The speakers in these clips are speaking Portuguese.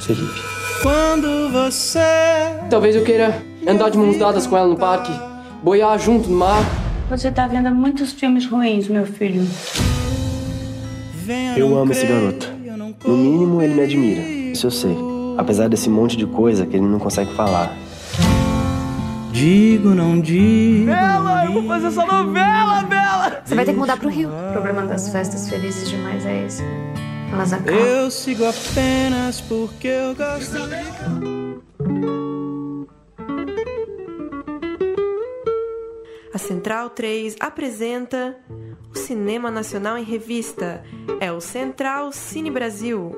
Felipe. Quando você. Talvez eu queira andar de mãos dadas com ela no parque, boiar junto no mar. Você tá vendo muitos filmes ruins, meu filho. Eu amo esse garoto. No mínimo, ele me admira. Isso eu sei. Apesar desse monte de coisa que ele não consegue falar. Digo, não digo. Bela, eu vou fazer essa novela, Bela! Você vai ter que mudar pro Rio. O problema das festas felizes demais é esse. Elas acabam. Eu sigo apenas porque eu gosto. A Central 3 apresenta o Cinema Nacional em Revista. É o Central Cine Brasil.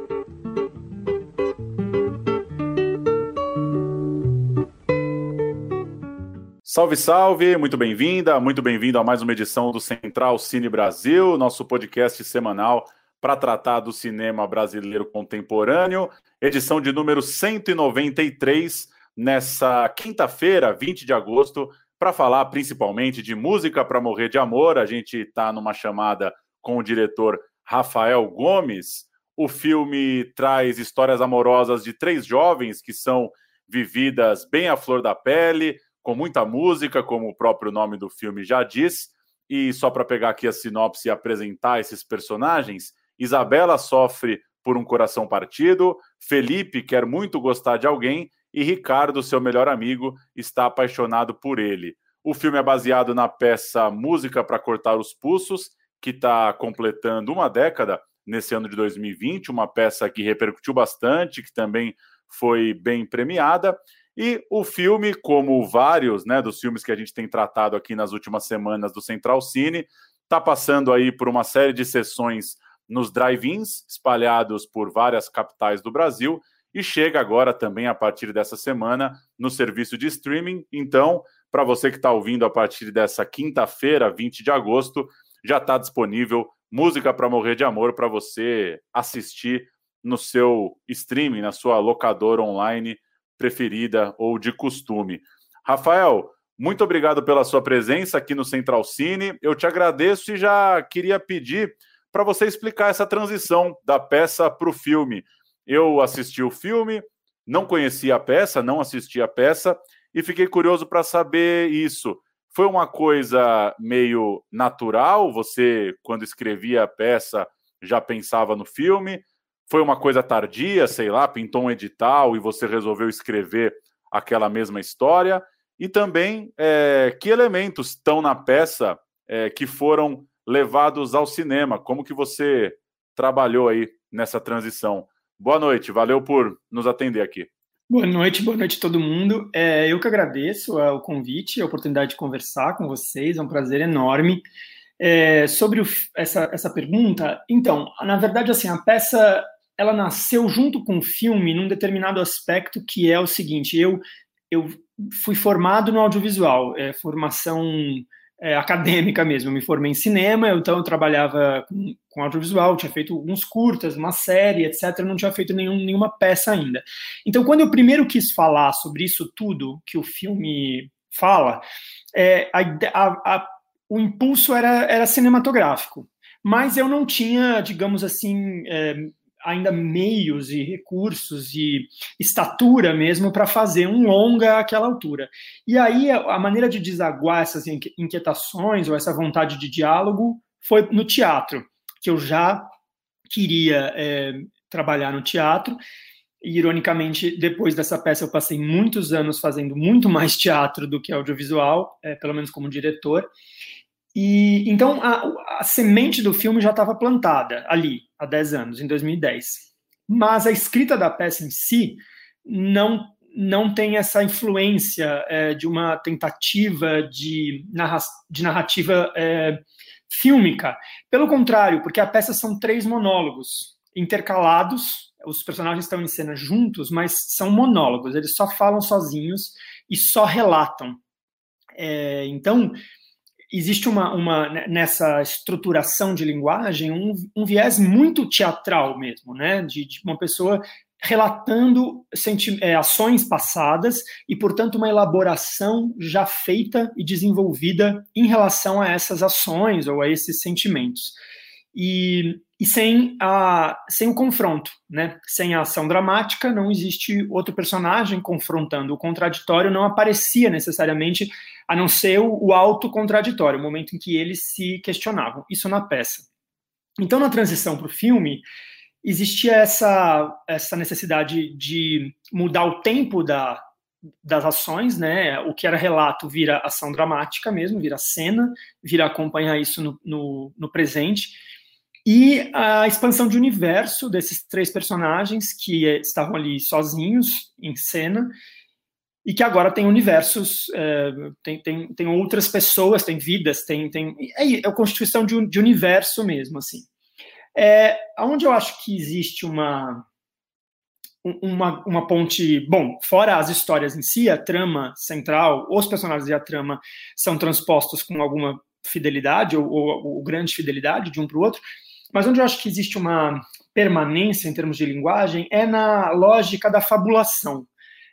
Salve, salve! Muito bem-vinda, muito bem-vindo a mais uma edição do Central Cine Brasil, nosso podcast semanal para tratar do cinema brasileiro contemporâneo, edição de número 193, nessa quinta-feira, 20 de agosto, para falar principalmente de música para morrer de amor. A gente está numa chamada com o diretor Rafael Gomes. O filme traz histórias amorosas de três jovens que são vividas bem à flor da pele, com muita música, como o próprio nome do filme já diz. E só para pegar aqui a sinopse e apresentar esses personagens, Isabela sofre por um coração partido, Felipe quer muito gostar de alguém e Ricardo, seu melhor amigo, está apaixonado por ele. O filme é baseado na peça Música para Cortar os Pulsos, que está completando uma década nesse ano de 2020, uma peça que repercutiu bastante, que também foi bem premiada. E o filme, como vários né, dos filmes que a gente tem tratado aqui nas últimas semanas do Central Cine, está passando aí por uma série de sessões nos drive-ins, espalhados por várias capitais do Brasil, e chega agora também a partir dessa semana no serviço de streaming. Então, para você que está ouvindo a partir dessa quinta-feira, 20 de agosto, já está disponível Música para Morrer de Amor para você assistir no seu streaming, na sua locadora online preferida ou de costume. Rafael, muito obrigado pela sua presença aqui no Central Cine. Eu te agradeço e já queria pedir para você explicar essa transição da peça para o filme. Eu assisti o filme, não conhecia a peça, não assisti a peça e fiquei curioso para saber isso. Foi uma coisa meio natural? Você, quando escrevia a peça, já pensava no filme? Foi uma coisa tardia, sei lá, pintou um edital e você resolveu escrever aquela mesma história? E também, é, que elementos estão na peça é, que foram levados ao cinema? Como que você trabalhou aí nessa transição? Boa noite, valeu por nos atender aqui. Boa noite, boa noite a todo mundo. É, eu que agradeço o convite, a oportunidade de conversar com vocês, é um prazer enorme. É, sobre o, essa, essa pergunta, então, na verdade, assim, a peça ela nasceu junto com o filme num determinado aspecto que é o seguinte: eu, eu fui formado no audiovisual, é, formação é, acadêmica mesmo. Eu me formei em cinema, então eu trabalhava com, com, audiovisual, tinha feito alguns curtas, uma série, etc. Não tinha feito nenhum, nenhuma peça ainda. Então, quando eu primeiro quis falar sobre isso tudo que o filme fala, é, a, a, a, o impulso era, era cinematográfico. Mas eu não tinha, digamos assim, é, ainda meios e recursos e estatura mesmo para fazer um longa àquela altura. E aí a maneira de desaguar essas inquietações ou essa vontade de diálogo foi no teatro, que eu já queria é, trabalhar no teatro. E, ironicamente, depois dessa peça, eu passei muitos anos fazendo muito mais teatro do que audiovisual, é, pelo menos como diretor. E então a, a semente do filme já estava plantada ali há 10 anos, em 2010. Mas a escrita da peça em si não não tem essa influência é, de uma tentativa de, narra de narrativa é, fílmica. Pelo contrário, porque a peça são três monólogos intercalados, os personagens estão em cena juntos, mas são monólogos, eles só falam sozinhos e só relatam. É, então, existe uma, uma né, nessa estruturação de linguagem um, um viés muito teatral mesmo, né? De, de uma pessoa relatando é, ações passadas e, portanto, uma elaboração já feita e desenvolvida em relação a essas ações ou a esses sentimentos. E, e sem, a, sem o confronto, né? Sem a ação dramática, não existe outro personagem confrontando. O contraditório não aparecia necessariamente, a não ser o, o auto-contraditório, o momento em que eles se questionavam. Isso na peça. Então, na transição para o filme, existia essa, essa necessidade de mudar o tempo da, das ações, né? O que era relato vira ação dramática mesmo, vira cena, vira acompanhar isso no, no, no presente e a expansão de universo desses três personagens que estavam ali sozinhos em cena e que agora tem universos, é, tem, tem, tem outras pessoas, tem vidas, tem, tem é, é a constituição de, de universo mesmo, assim. É, onde eu acho que existe uma, uma, uma ponte, bom, fora as histórias em si, a trama central, os personagens e a trama são transpostos com alguma fidelidade ou, ou, ou grande fidelidade de um para o outro, mas onde eu acho que existe uma permanência em termos de linguagem é na lógica da fabulação.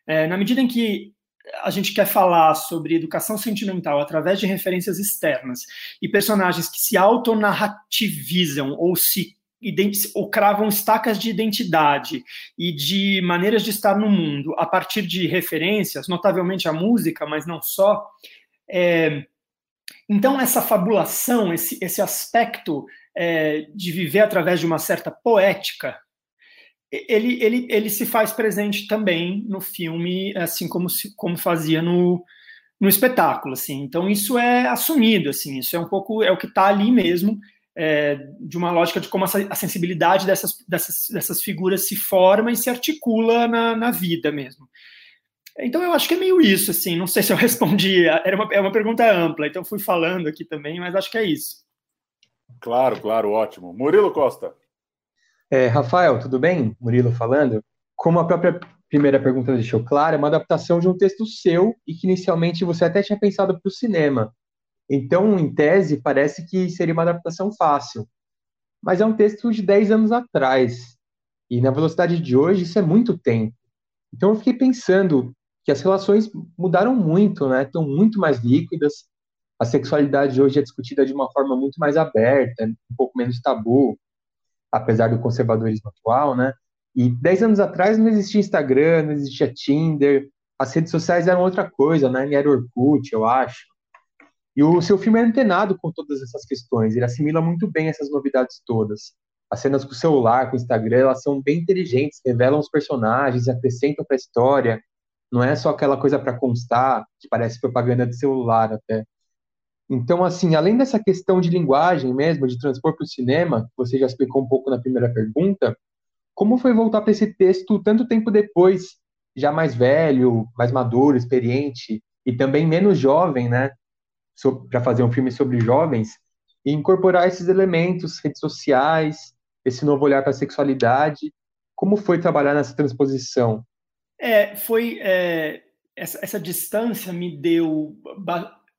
É, na medida em que a gente quer falar sobre educação sentimental através de referências externas e personagens que se autonarrativizam ou se ou cravam estacas de identidade e de maneiras de estar no mundo a partir de referências, notavelmente a música, mas não só. É, então, essa fabulação, esse, esse aspecto é, de viver através de uma certa poética, ele, ele, ele se faz presente também no filme, assim como, se, como fazia no, no espetáculo, assim. Então isso é assumido, assim, isso é um pouco é o que está ali mesmo, é, de uma lógica de como a, sensibilidade dessas, dessas, dessas figuras se forma e se articula na, na vida mesmo. Então eu acho que é meio isso, assim. Não sei se eu respondi. Era uma, é uma pergunta ampla, então fui falando aqui também, mas acho que é isso. Claro, claro, ótimo. Murilo Costa. É, Rafael, tudo bem? Murilo falando. Como a própria primeira pergunta deixou claro, é uma adaptação de um texto seu e que inicialmente você até tinha pensado para o cinema. Então, em tese, parece que seria uma adaptação fácil. Mas é um texto de 10 anos atrás. E na velocidade de hoje, isso é muito tempo. Então, eu fiquei pensando que as relações mudaram muito, né? Estão muito mais líquidas, a sexualidade hoje é discutida de uma forma muito mais aberta, um pouco menos tabu, apesar do conservadorismo atual, né? E dez anos atrás não existia Instagram, não existia Tinder, as redes sociais eram outra coisa, né? Era Orkut, eu acho. E o seu filme é antenado com todas essas questões, ele assimila muito bem essas novidades todas. As cenas com o celular, com o Instagram, elas são bem inteligentes, revelam os personagens, acrescentam para a história. Não é só aquela coisa para constar, que parece propaganda de celular até. Então, assim, além dessa questão de linguagem mesmo, de transpor para o cinema, que você já explicou um pouco na primeira pergunta, como foi voltar para esse texto tanto tempo depois, já mais velho, mais maduro, experiente e também menos jovem, né? Para fazer um filme sobre jovens e incorporar esses elementos, redes sociais, esse novo olhar para a sexualidade. Como foi trabalhar nessa transposição? É, foi é, essa, essa distância me deu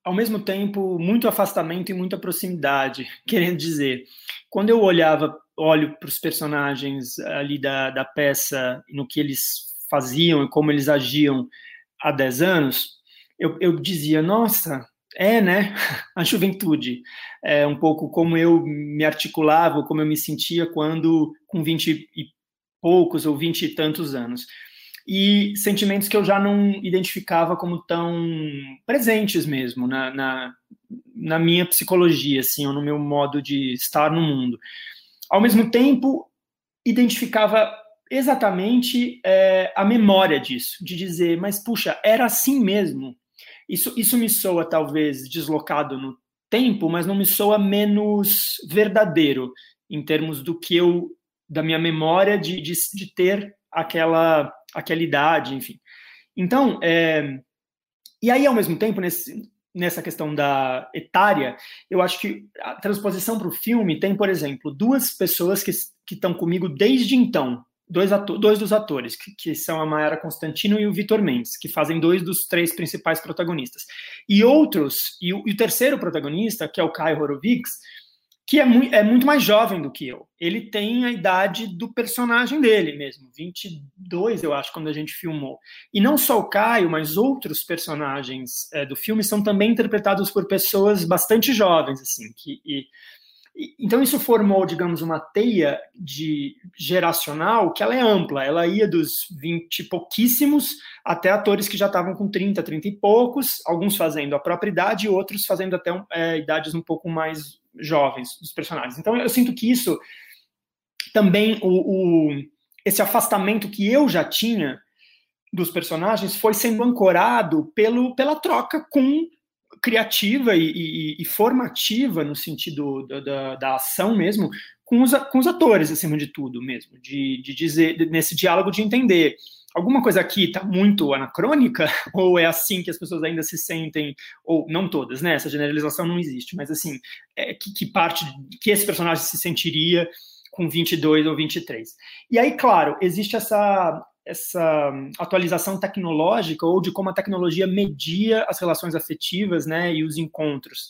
ao mesmo tempo, muito afastamento e muita proximidade. Querendo dizer, quando eu olhava, olho para os personagens ali da, da peça, no que eles faziam e como eles agiam há 10 anos, eu, eu dizia, nossa, é, né? A juventude. É um pouco como eu me articulava, como eu me sentia quando, com 20 e poucos ou 20 e tantos anos e sentimentos que eu já não identificava como tão presentes mesmo na, na, na, minha psicologia, assim, ou no meu modo de estar no mundo. Ao mesmo tempo, identificava exatamente é, a memória disso, de dizer, mas puxa, era assim mesmo. Isso, isso me soa talvez deslocado no tempo, mas não me soa menos verdadeiro em termos do que eu, da minha memória de, de, de ter aquela aquela idade, enfim. Então, é, e aí, ao mesmo tempo, nesse, nessa questão da etária, eu acho que a transposição para o filme tem, por exemplo, duas pessoas que estão comigo desde então, dois, ator, dois dos atores, que, que, são a Mayara Constantino e o Vitor Mendes, que fazem dois dos três principais protagonistas. E outros, e o, e o terceiro protagonista, que é o Kai Horowitz, que é muito, é muito mais jovem do que eu. Ele tem a idade do personagem dele mesmo, 22, eu acho, quando a gente filmou. E não só o Caio, mas outros personagens é, do filme são também interpretados por pessoas bastante jovens, assim, que, e, Então isso formou, digamos, uma teia de geracional que ela é ampla. Ela ia dos 20 e pouquíssimos até atores que já estavam com 30, 30 e poucos, alguns fazendo a própria idade e outros fazendo até é, idades um pouco mais jovens dos personagens. Então eu sinto que isso também o, o esse afastamento que eu já tinha dos personagens foi sendo ancorado pelo, pela troca com criativa e, e, e formativa no sentido da, da, da, ação mesmo com os, com os atores acima de tudo mesmo de, de dizer nesse diálogo de entender alguma coisa aqui está muito anacrônica? Ou é assim que as pessoas ainda se sentem? Ou não todas né? Essa generalização não existe mas assim é, que, que parte que esse personagem se sentiria com 22 ou 23 e aí claro existe essa essa atualização tecnológica ou de como a tecnologia media as relações afetivas, né, e os encontros,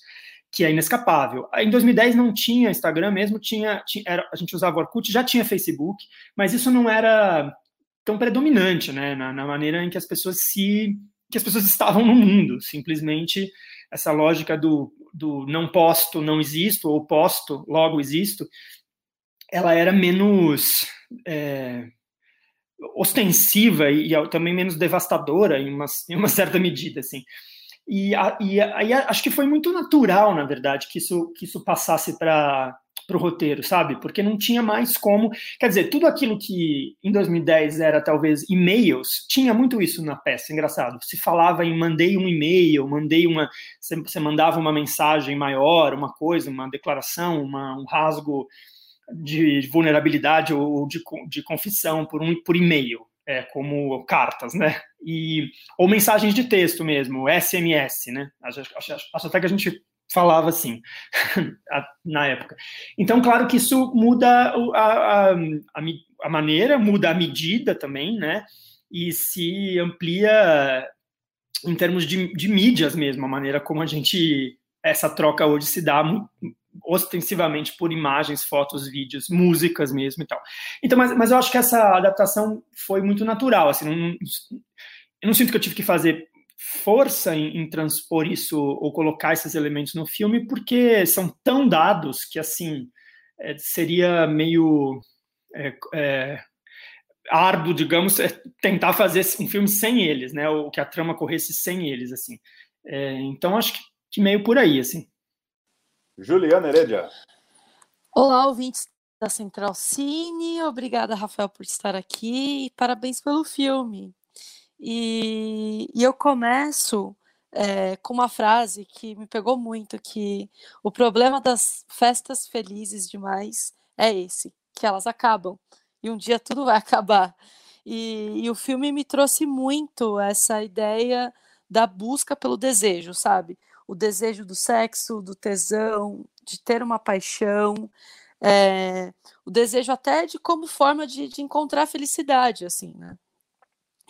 que é inescapável. Em 2010 não tinha Instagram mesmo, tinha, tinha era, a gente usava Orkut, já tinha Facebook, mas isso não era tão predominante, né, na, na maneira em que as pessoas se que as pessoas estavam no mundo, simplesmente essa lógica do, do não posto, não existo, ou posto, logo existo, ela era menos é, ostensiva e, e também menos devastadora em uma, em uma certa medida, assim. E, e aí acho que foi muito natural, na verdade, que isso, que isso passasse para o roteiro, sabe? Porque não tinha mais como. Quer dizer, tudo aquilo que em 2010 era talvez e-mails, tinha muito isso na peça, engraçado. Se falava em mandei um e-mail, mandei uma. Você mandava uma mensagem maior, uma coisa, uma declaração, uma, um rasgo de vulnerabilidade ou de, de confissão por, um, por e-mail, é, como cartas, né? E, ou mensagens de texto mesmo, SMS, né? Acho, acho, acho até que a gente falava assim na época. Então, claro que isso muda a, a, a, maneira, muda a medida também, né? E se amplia em termos de, de mídias mesmo, a maneira como a gente essa troca hoje se dá ostensivamente por imagens, fotos, vídeos, músicas mesmo e tal. Então, mas, mas eu acho que essa adaptação foi muito natural, assim, não, eu não sinto que eu tive que fazer força em, em, transpor isso ou colocar esses elementos no filme, porque são tão dados que, assim, é, seria meio é, é, árduo, digamos, é, tentar fazer um filme sem eles, né, ou que a trama corresse sem eles, assim. É, então, acho que, que meio por aí, assim. Juliana Heredia. Olá, ouvintes da Central Cine. Obrigada, Rafael, por estar aqui e parabéns pelo filme. E, e eu começo é, com uma frase que me pegou muito, que o problema das festas felizes demais é esse, que elas acabam. E um dia tudo vai acabar. E, e o filme me trouxe muito essa ideia da busca pelo desejo, sabe? o desejo do sexo, do tesão, de ter uma paixão, é, o desejo até de como forma de, de encontrar felicidade, assim, né?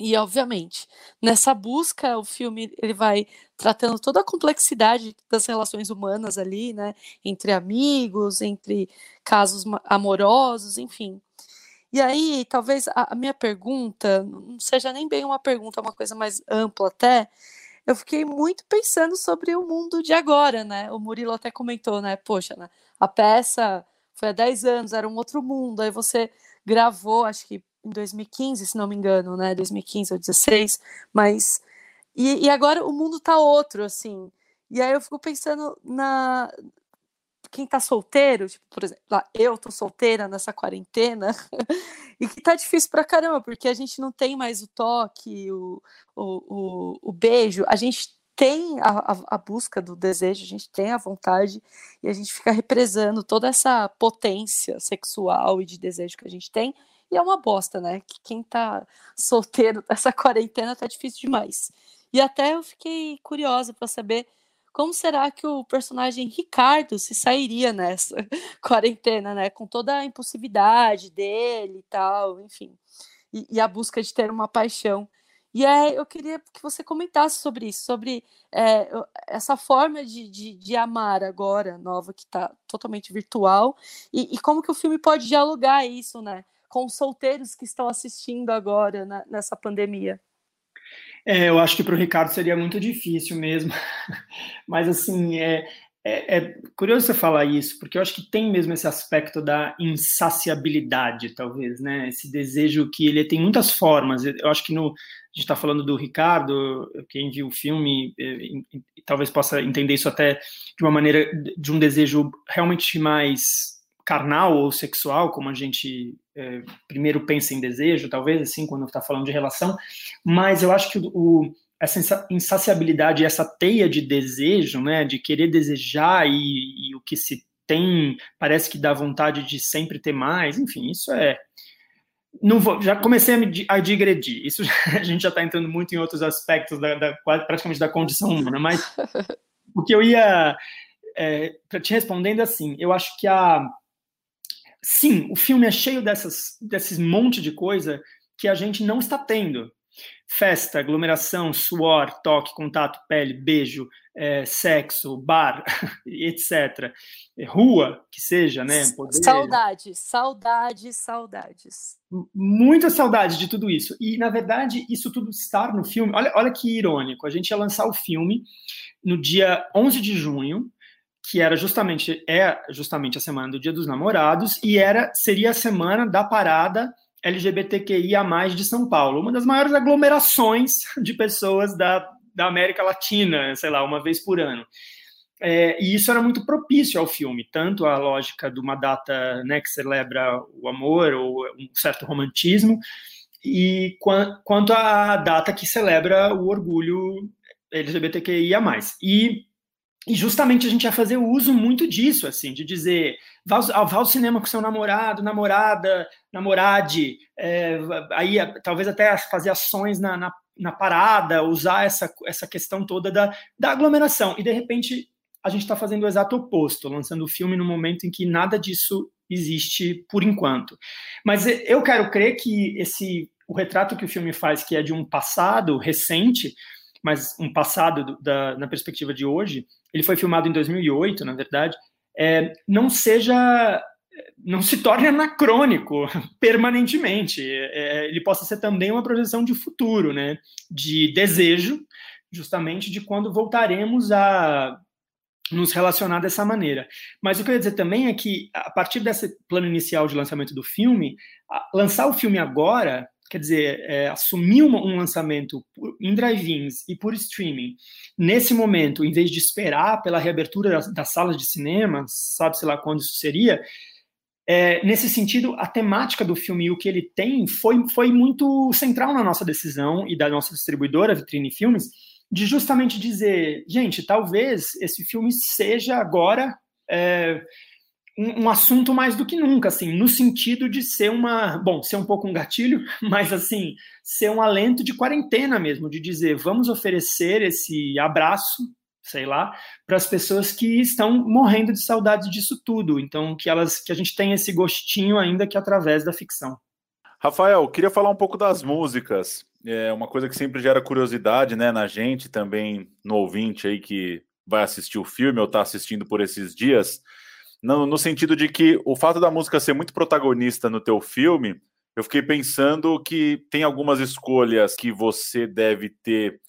E, obviamente, nessa busca, o filme ele vai tratando toda a complexidade das relações humanas ali, né? Entre amigos, entre casos amorosos, enfim. E aí, talvez a, minha pergunta não seja nem bem uma pergunta, é uma coisa mais ampla até, eu fiquei muito pensando sobre o mundo de agora, né? O Murilo até comentou, né? Poxa, né? a peça foi há 10 anos, era um outro mundo. Aí você gravou, acho que em 2015, se não me engano, né? 2015 ou 2016, mas. E, e agora o mundo tá outro, assim. E aí eu fico pensando na, quem tá solteiro, tipo, por exemplo, lá, eu tô solteira nessa quarentena, e que tá difícil pra caramba, porque a gente não tem mais o toque, o, o, o, o beijo, a gente tem a, a, a, busca do desejo, a gente tem a vontade, e a gente fica represando toda essa potência sexual e de desejo que a gente tem, e é uma bosta, né? Que quem tá solteiro nessa quarentena tá difícil demais. E até eu fiquei curiosa para saber como será que o personagem Ricardo se sairia nessa quarentena, né? Com toda a impulsividade dele e tal, enfim. E, e a busca de ter uma paixão. E é, eu queria que você comentasse sobre isso, sobre é, essa forma de, de, de, amar agora, nova, que está totalmente virtual, e, e, como que o filme pode dialogar isso, né? Com os solteiros que estão assistindo agora né, nessa pandemia. É, eu acho que para o Ricardo seria muito difícil mesmo. Mas, assim, é, É, é, curioso você falar isso, porque eu acho que tem mesmo esse aspecto da insaciabilidade, talvez, né? Esse desejo que ele tem muitas formas. Eu acho que no, a gente está falando do Ricardo, quem viu o filme, é, talvez possa entender isso até de uma maneira de um desejo realmente mais carnal ou sexual, como a gente é, primeiro pensa em desejo, talvez assim, quando está falando de relação. Mas eu acho que o, essa insaciabilidade, essa teia de desejo, né, de querer desejar e, e, o que se tem parece que dá vontade de sempre ter mais, enfim, isso é. Não vou, já comecei a, me, a digredir. Isso a gente já está entrando muito em outros aspectos da, da, praticamente da condição humana, mas o que eu ia é, te respondendo assim, eu acho que a sim, o filme é cheio dessas desses monte de coisa que a gente não está tendo festa, aglomeração, suor, toque, contato, pele, beijo, é, sexo, bar, etc. É, rua, que seja, né? Poder... Saudades, saudades, saudades. Muita saudade de tudo isso. E, na verdade, isso tudo estar no filme. Olha, olha que irônico. A gente ia lançar o filme no dia 11 de junho, que era justamente é justamente a semana do Dia dos Namorados e era seria a semana da parada LGBTQIA+, de São Paulo, uma das maiores aglomerações de pessoas da, da América Latina, sei lá, uma vez por ano. É, e isso era muito propício ao filme, tanto a lógica de uma data né, que celebra o amor ou um certo romantismo, e quanto a data que celebra o orgulho LGBTQIA+. E e justamente a gente ia fazer uso muito disso, assim, de dizer, vá, vá ao cinema com seu namorado, namorada, namorade, é, aí talvez até fazer ações na, na, na, parada, usar essa, essa questão toda da, da aglomeração. E de repente a gente está fazendo o exato oposto, lançando o filme no momento em que nada disso existe por enquanto. Mas eu quero crer que esse o retrato que o filme faz, que é de um passado recente, mas um passado da, na perspectiva de hoje, ele foi filmado em 2008, na verdade, é, não seja, não se torne anacrônico permanentemente. É, ele possa ser também uma projeção de futuro, né? De desejo, justamente de quando voltaremos a nos relacionar dessa maneira. Mas o que eu ia dizer também é que, a partir desse plano inicial de lançamento do filme, lançar o filme agora quer dizer, é, assumir um, um lançamento em drive-ins e por streaming, nesse momento, em vez de esperar pela reabertura das, das salas de cinema, sabe-se lá quando isso seria, é, nesse sentido, a temática do filme e o que ele tem foi, foi muito central na nossa decisão e da nossa distribuidora, Vitrine Filmes, de justamente dizer, gente, talvez esse filme seja agora é, um, um, assunto mais do que nunca, assim, no sentido de ser uma, bom, ser um pouco um gatilho, mas assim, ser um alento de quarentena mesmo, de dizer, vamos oferecer esse abraço, sei lá, para as pessoas que estão morrendo de saudade disso tudo. Então, que elas, que a gente tenha esse gostinho ainda que através da ficção. Rafael, queria falar um pouco das músicas. É uma coisa que sempre gera curiosidade, né, na gente, também no ouvinte aí que vai assistir o filme ou está assistindo por esses dias no, no sentido de que o fato da música ser muito protagonista no teu filme, eu fiquei pensando que tem algumas escolhas que você deve ter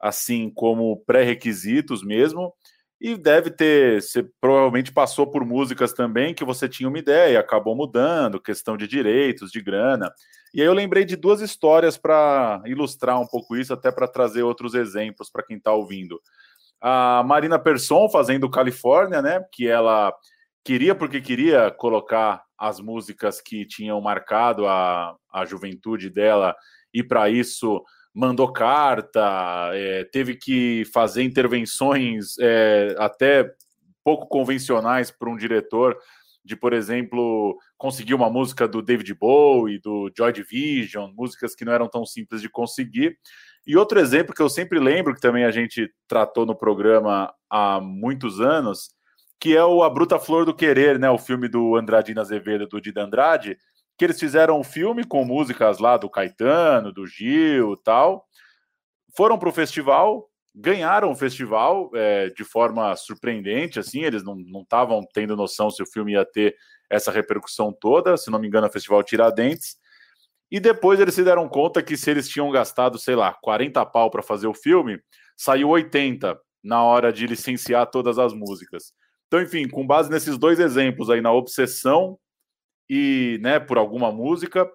assim como pré-requisitos mesmo, e deve ter, você provavelmente passou por músicas também que você tinha uma ideia, acabou mudando, questão de direitos, de grana. E aí eu lembrei de duas histórias para ilustrar um pouco isso, até para trazer outros exemplos para quem está ouvindo. A Marina Persson fazendo Califórnia, né? Que ela queria porque queria colocar as músicas que tinham marcado a, a juventude dela e para isso mandou carta, é, teve que fazer intervenções é, até pouco convencionais para um diretor de, por exemplo, conseguir uma música do David Bowie, do Joy Division, músicas que não eram tão simples de conseguir. E outro exemplo que eu sempre lembro, que também a gente tratou no programa há muitos anos, que é o A Bruta Flor do Querer, né? O filme do Andradina Azevedo, do Dida Andrade, que eles fizeram um filme com músicas lá do Caetano, do Gil tal. Foram para o festival, ganharam o festival é, de forma surpreendente, assim, eles não estavam tendo noção se o filme ia ter essa repercussão toda, se não me engano, o Festival Tiradentes. E depois eles se deram conta que se eles tinham gastado, sei lá, 40 pau para fazer o filme, saiu 80 na hora de licenciar todas as músicas. Então, enfim, com base nesses dois exemplos aí, na obsessão e, né, por alguma música,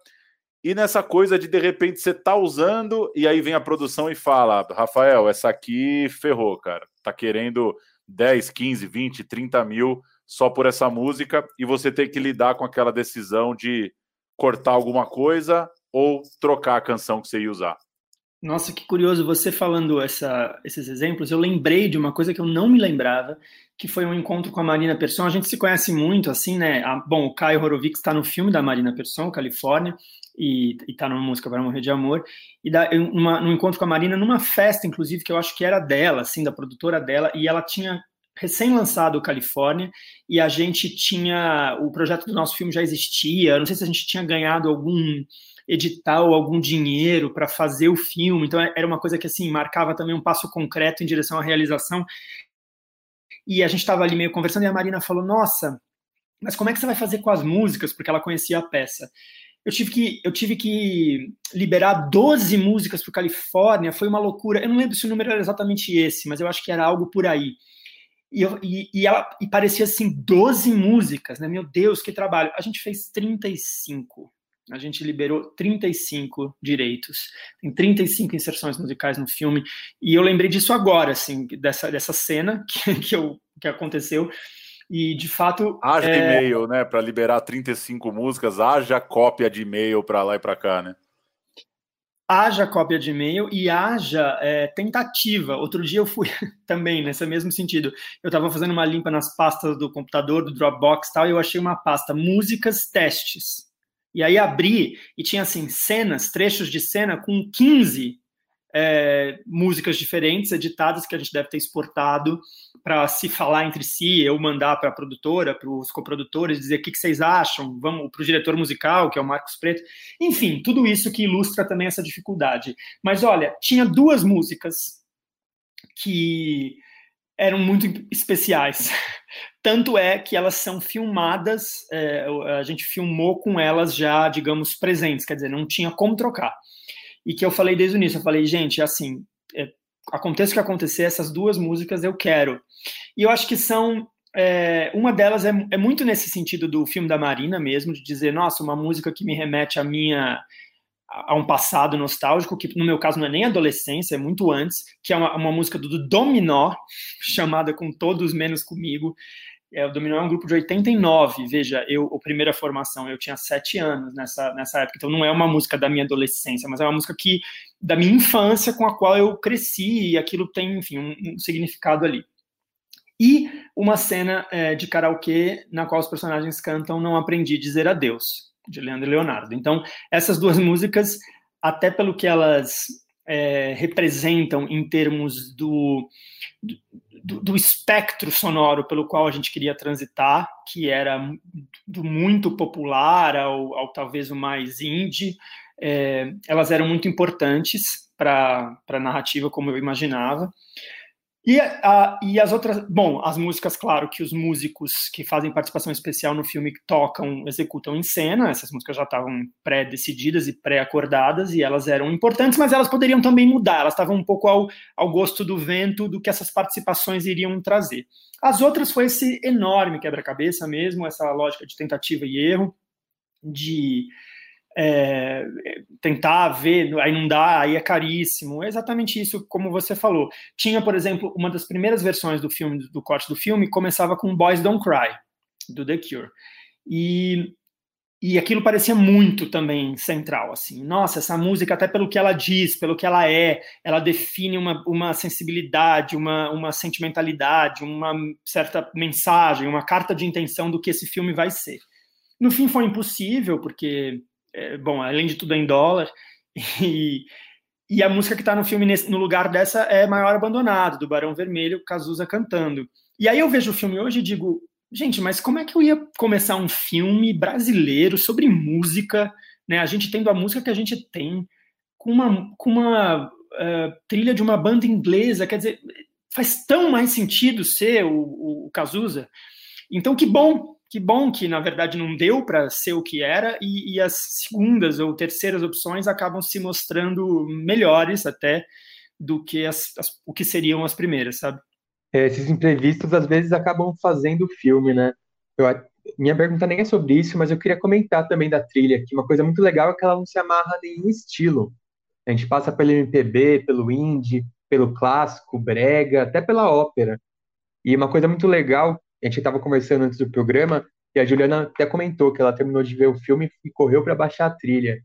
e nessa coisa de de repente você tá usando e aí vem a produção e fala: Rafael, essa aqui ferrou, cara. Tá querendo 10, 15, 20, 30 mil só por essa música e você tem que lidar com aquela decisão de cortar alguma coisa ou trocar a canção que você ia usar. Nossa, que curioso você falando essa, esses exemplos. Eu lembrei de uma coisa que eu não me lembrava, que foi um encontro com a Marina Persson. A gente se conhece muito, assim, né? A, bom, o Caio Horowitz está no filme da Marina Persson, Califórnia, e, está numa música para morrer de amor. E da, uma, num encontro com a Marina, numa festa, inclusive, que eu acho que era dela, assim, da produtora dela, e ela tinha recém-lançado o Califórnia e a gente tinha o projeto do nosso filme já existia. Não sei se a gente tinha ganhado algum edital, algum dinheiro para fazer o filme. Então era uma coisa que assim marcava também um passo concreto em direção à realização. E a gente estava ali meio conversando e a Marina falou: "Nossa, mas como é que você vai fazer com as músicas?" Porque ela conhecia a peça eu tive que, eu tive que liberar 12 músicas para Califórnia, foi uma loucura. Eu não lembro se o número era exatamente esse, mas eu acho que era algo por aí. E, eu, e, e, ela, e parecia assim, 12 músicas, né? Meu Deus, que trabalho. A gente fez 35. A gente liberou 35 direitos. Tem 35 inserções musicais no filme. E eu lembrei disso agora, assim, dessa, dessa cena que, que, eu, que aconteceu. E de fato. Haja é... e-mail, né? Para liberar 35 músicas, haja cópia de e-mail para lá e para cá, né? Haja cópia de e-mail e haja é, tentativa. Outro dia eu fui também nesse mesmo sentido. Eu estava fazendo uma limpa nas pastas do computador, do Dropbox e tal, e eu achei uma pasta músicas testes. E aí abri e tinha assim cenas, trechos de cena com 15 é, músicas diferentes editadas que a gente deve ter exportado para se falar entre si, eu mandar para a produtora, para os coprodutores, dizer o que, que vocês acham, vamos para o diretor musical, que é o Marcos Preto, enfim, tudo isso que ilustra também essa dificuldade. Mas olha, tinha duas músicas que eram muito especiais. Tanto é que elas são filmadas, é, a gente filmou com elas já, digamos, presentes, quer dizer, não tinha como trocar e que eu falei desde o início, eu falei, gente, assim, é, aconteça o que acontecer, essas duas músicas eu quero. E eu acho que são é, uma delas é, é, muito nesse sentido do filme da Marina mesmo, de dizer, nossa, uma música que me remete a minha a um passado nostálgico, que no meu caso não é nem adolescência, é muito antes, que é uma, uma música do Dominó, chamada Com Todos Menos Comigo, é, o Dominó é um grupo de 89, veja, eu, a primeira formação, eu tinha sete anos nessa, nessa época, então não é uma música da minha adolescência, mas é uma música que da minha infância com a qual eu cresci, e aquilo tem, enfim, um, um significado ali. E uma cena é, de karaokê na qual os personagens cantam Não Aprendi a Dizer Adeus, de Leandro Leonardo. Então, essas duas músicas, até pelo que elas é, representam em termos do, do, do, espectro sonoro pelo qual a gente queria transitar, que era do muito popular ao, ao talvez o mais indie, é, elas eram muito importantes para a narrativa, como eu imaginava. E, a, e as outras, bom, as músicas, claro, que os músicos que fazem participação especial no filme tocam, executam em cena, essas músicas já estavam pré-decididas e pré-acordadas, e elas eram importantes, mas elas poderiam também mudar, elas estavam um pouco ao, ao gosto do vento do que essas participações iriam trazer. As outras foi esse enorme quebra-cabeça mesmo, essa lógica de tentativa e erro, de é, tentar ver, aí não dá, aí é caríssimo. É exatamente isso, como você falou. Tinha, por exemplo, uma das primeiras versões do filme, do corte do filme, começava com Boys Don't Cry, do The Cure. E, e aquilo parecia muito também central, assim. Nossa, essa música, até pelo que ela diz, pelo que ela é, ela define uma, uma sensibilidade, uma, uma sentimentalidade, uma certa mensagem, uma carta de intenção do que esse filme vai ser. No fim foi impossível, porque é, bom, além de tudo é em dólar, e, e a música que está no filme nesse, no lugar dessa é Maior Abandonado, do Barão Vermelho, Cazuza cantando. E aí eu vejo o filme hoje e digo, gente, mas como é que eu ia começar um filme brasileiro sobre música, né? A gente tendo a música que a gente tem, com uma, com uma uh, trilha de uma banda inglesa, quer dizer, faz tão mais sentido ser o, o, o Cazuza. Então, que bom que bom que, na verdade, não deu para ser o que era, e, e, as segundas ou terceiras opções acabam se mostrando melhores até do que as, as, o que seriam as primeiras, sabe? É, esses imprevistos às vezes acabam fazendo o filme, né? Eu, minha pergunta nem é sobre isso, mas eu queria comentar também da trilha, que uma coisa muito legal é que ela não se amarra a nenhum estilo. A gente passa pelo MPB, pelo indie, pelo clássico, brega, até pela ópera. E uma coisa muito legal, a gente estava conversando antes do programa, e a Juliana até comentou que ela terminou de ver o filme e correu para baixar a trilha.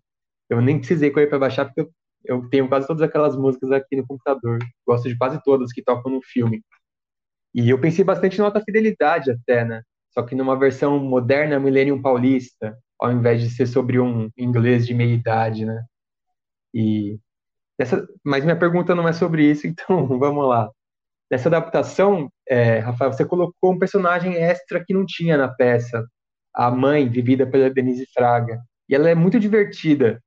Eu nem precisei correr para baixar, porque eu, tenho quase todas aquelas músicas aqui no computador. Gosto de quase todas que tocam no filme. E eu pensei bastante em alta fidelidade até, né? Só que numa versão moderna Millennium Paulista, ao invés de ser sobre um inglês de meia idade, né? E essa, mas minha pergunta não é sobre isso, então vamos lá. Nessa adaptação, é, Rafael, você colocou um personagem extra que não tinha na peça, a mãe, vivida pela Denise Fraga. E ela é muito divertida.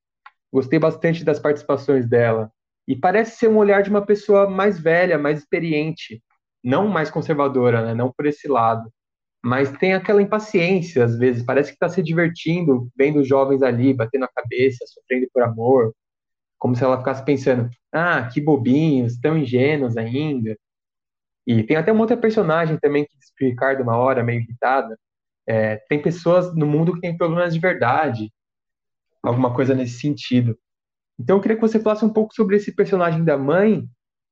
Gostei bastante das participações dela. E parece ser um olhar de uma pessoa mais velha, mais experiente, não mais conservadora, né? não por esse lado. Mas tem aquela impaciência, às vezes, parece que está se divertindo, vendo os jovens ali, batendo a cabeça, sofrendo por amor, como se ela ficasse pensando: ah, que bobinhos, tão ingênuos ainda. E tem até uma outra personagem também que diz pro Ricardo uma hora, meio irritada. É, tem pessoas no mundo que têm problemas de verdade, alguma coisa nesse sentido. Então eu queria que você falasse um pouco sobre esse personagem da mãe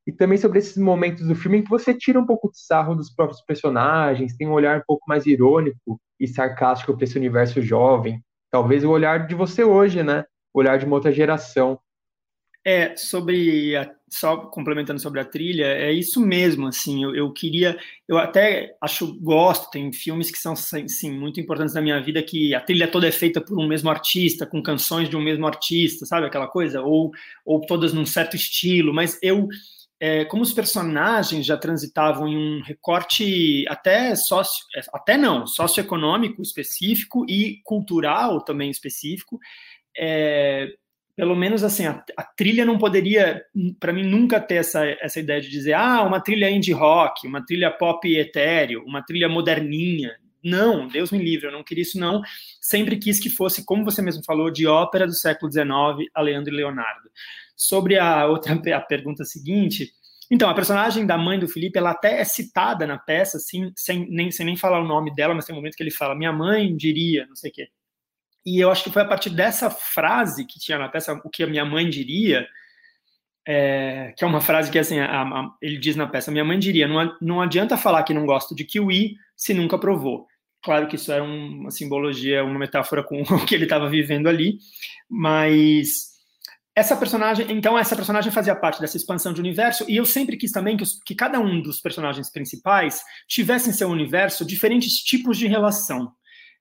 e também sobre esses momentos do filme em que você tira um pouco de sarro dos próprios personagens, tem um olhar um pouco mais irônico e sarcástico para esse universo jovem. Talvez o olhar de você hoje, né? O olhar de uma outra geração. É, sobre a, só complementando sobre a trilha, é isso mesmo, assim, eu, eu, queria, eu até acho, gosto, tem filmes que são, sim, muito importantes na minha vida, que a trilha toda é feita por um mesmo artista, com canções de um mesmo artista, sabe, aquela coisa, ou, ou todas num certo estilo, mas eu, é, como os personagens já transitavam em um recorte até sócio, é, até não, socioeconômico específico e cultural também específico, é, pelo menos assim, a, a trilha não poderia, para mim, nunca ter essa, essa ideia de dizer, ah, uma trilha indie rock, uma trilha pop etéreo, uma trilha moderninha. Não, Deus me livre, eu não queria isso não. Sempre quis que fosse, como você mesmo falou, de ópera do século XIX, a Leandro e Leonardo. Sobre a outra a pergunta seguinte, então, a personagem da mãe do Felipe, ela até é citada na peça, assim, sem nem, sem nem falar o nome dela, mas tem um momento que ele fala, minha mãe diria, não sei o quê. E eu acho que foi a partir dessa frase que tinha na peça, o que a minha mãe diria, é, que é uma frase que assim, a, a, ele diz na peça, minha mãe diria, não, não adianta falar que não gosta de kiwi se nunca provou. Claro que isso era uma simbologia, uma metáfora com o que ele estava vivendo ali, mas essa personagem, então essa personagem fazia parte dessa expansão de universo e eu sempre quis também que, os, que cada um dos personagens principais tivesse em seu universo diferentes tipos de relação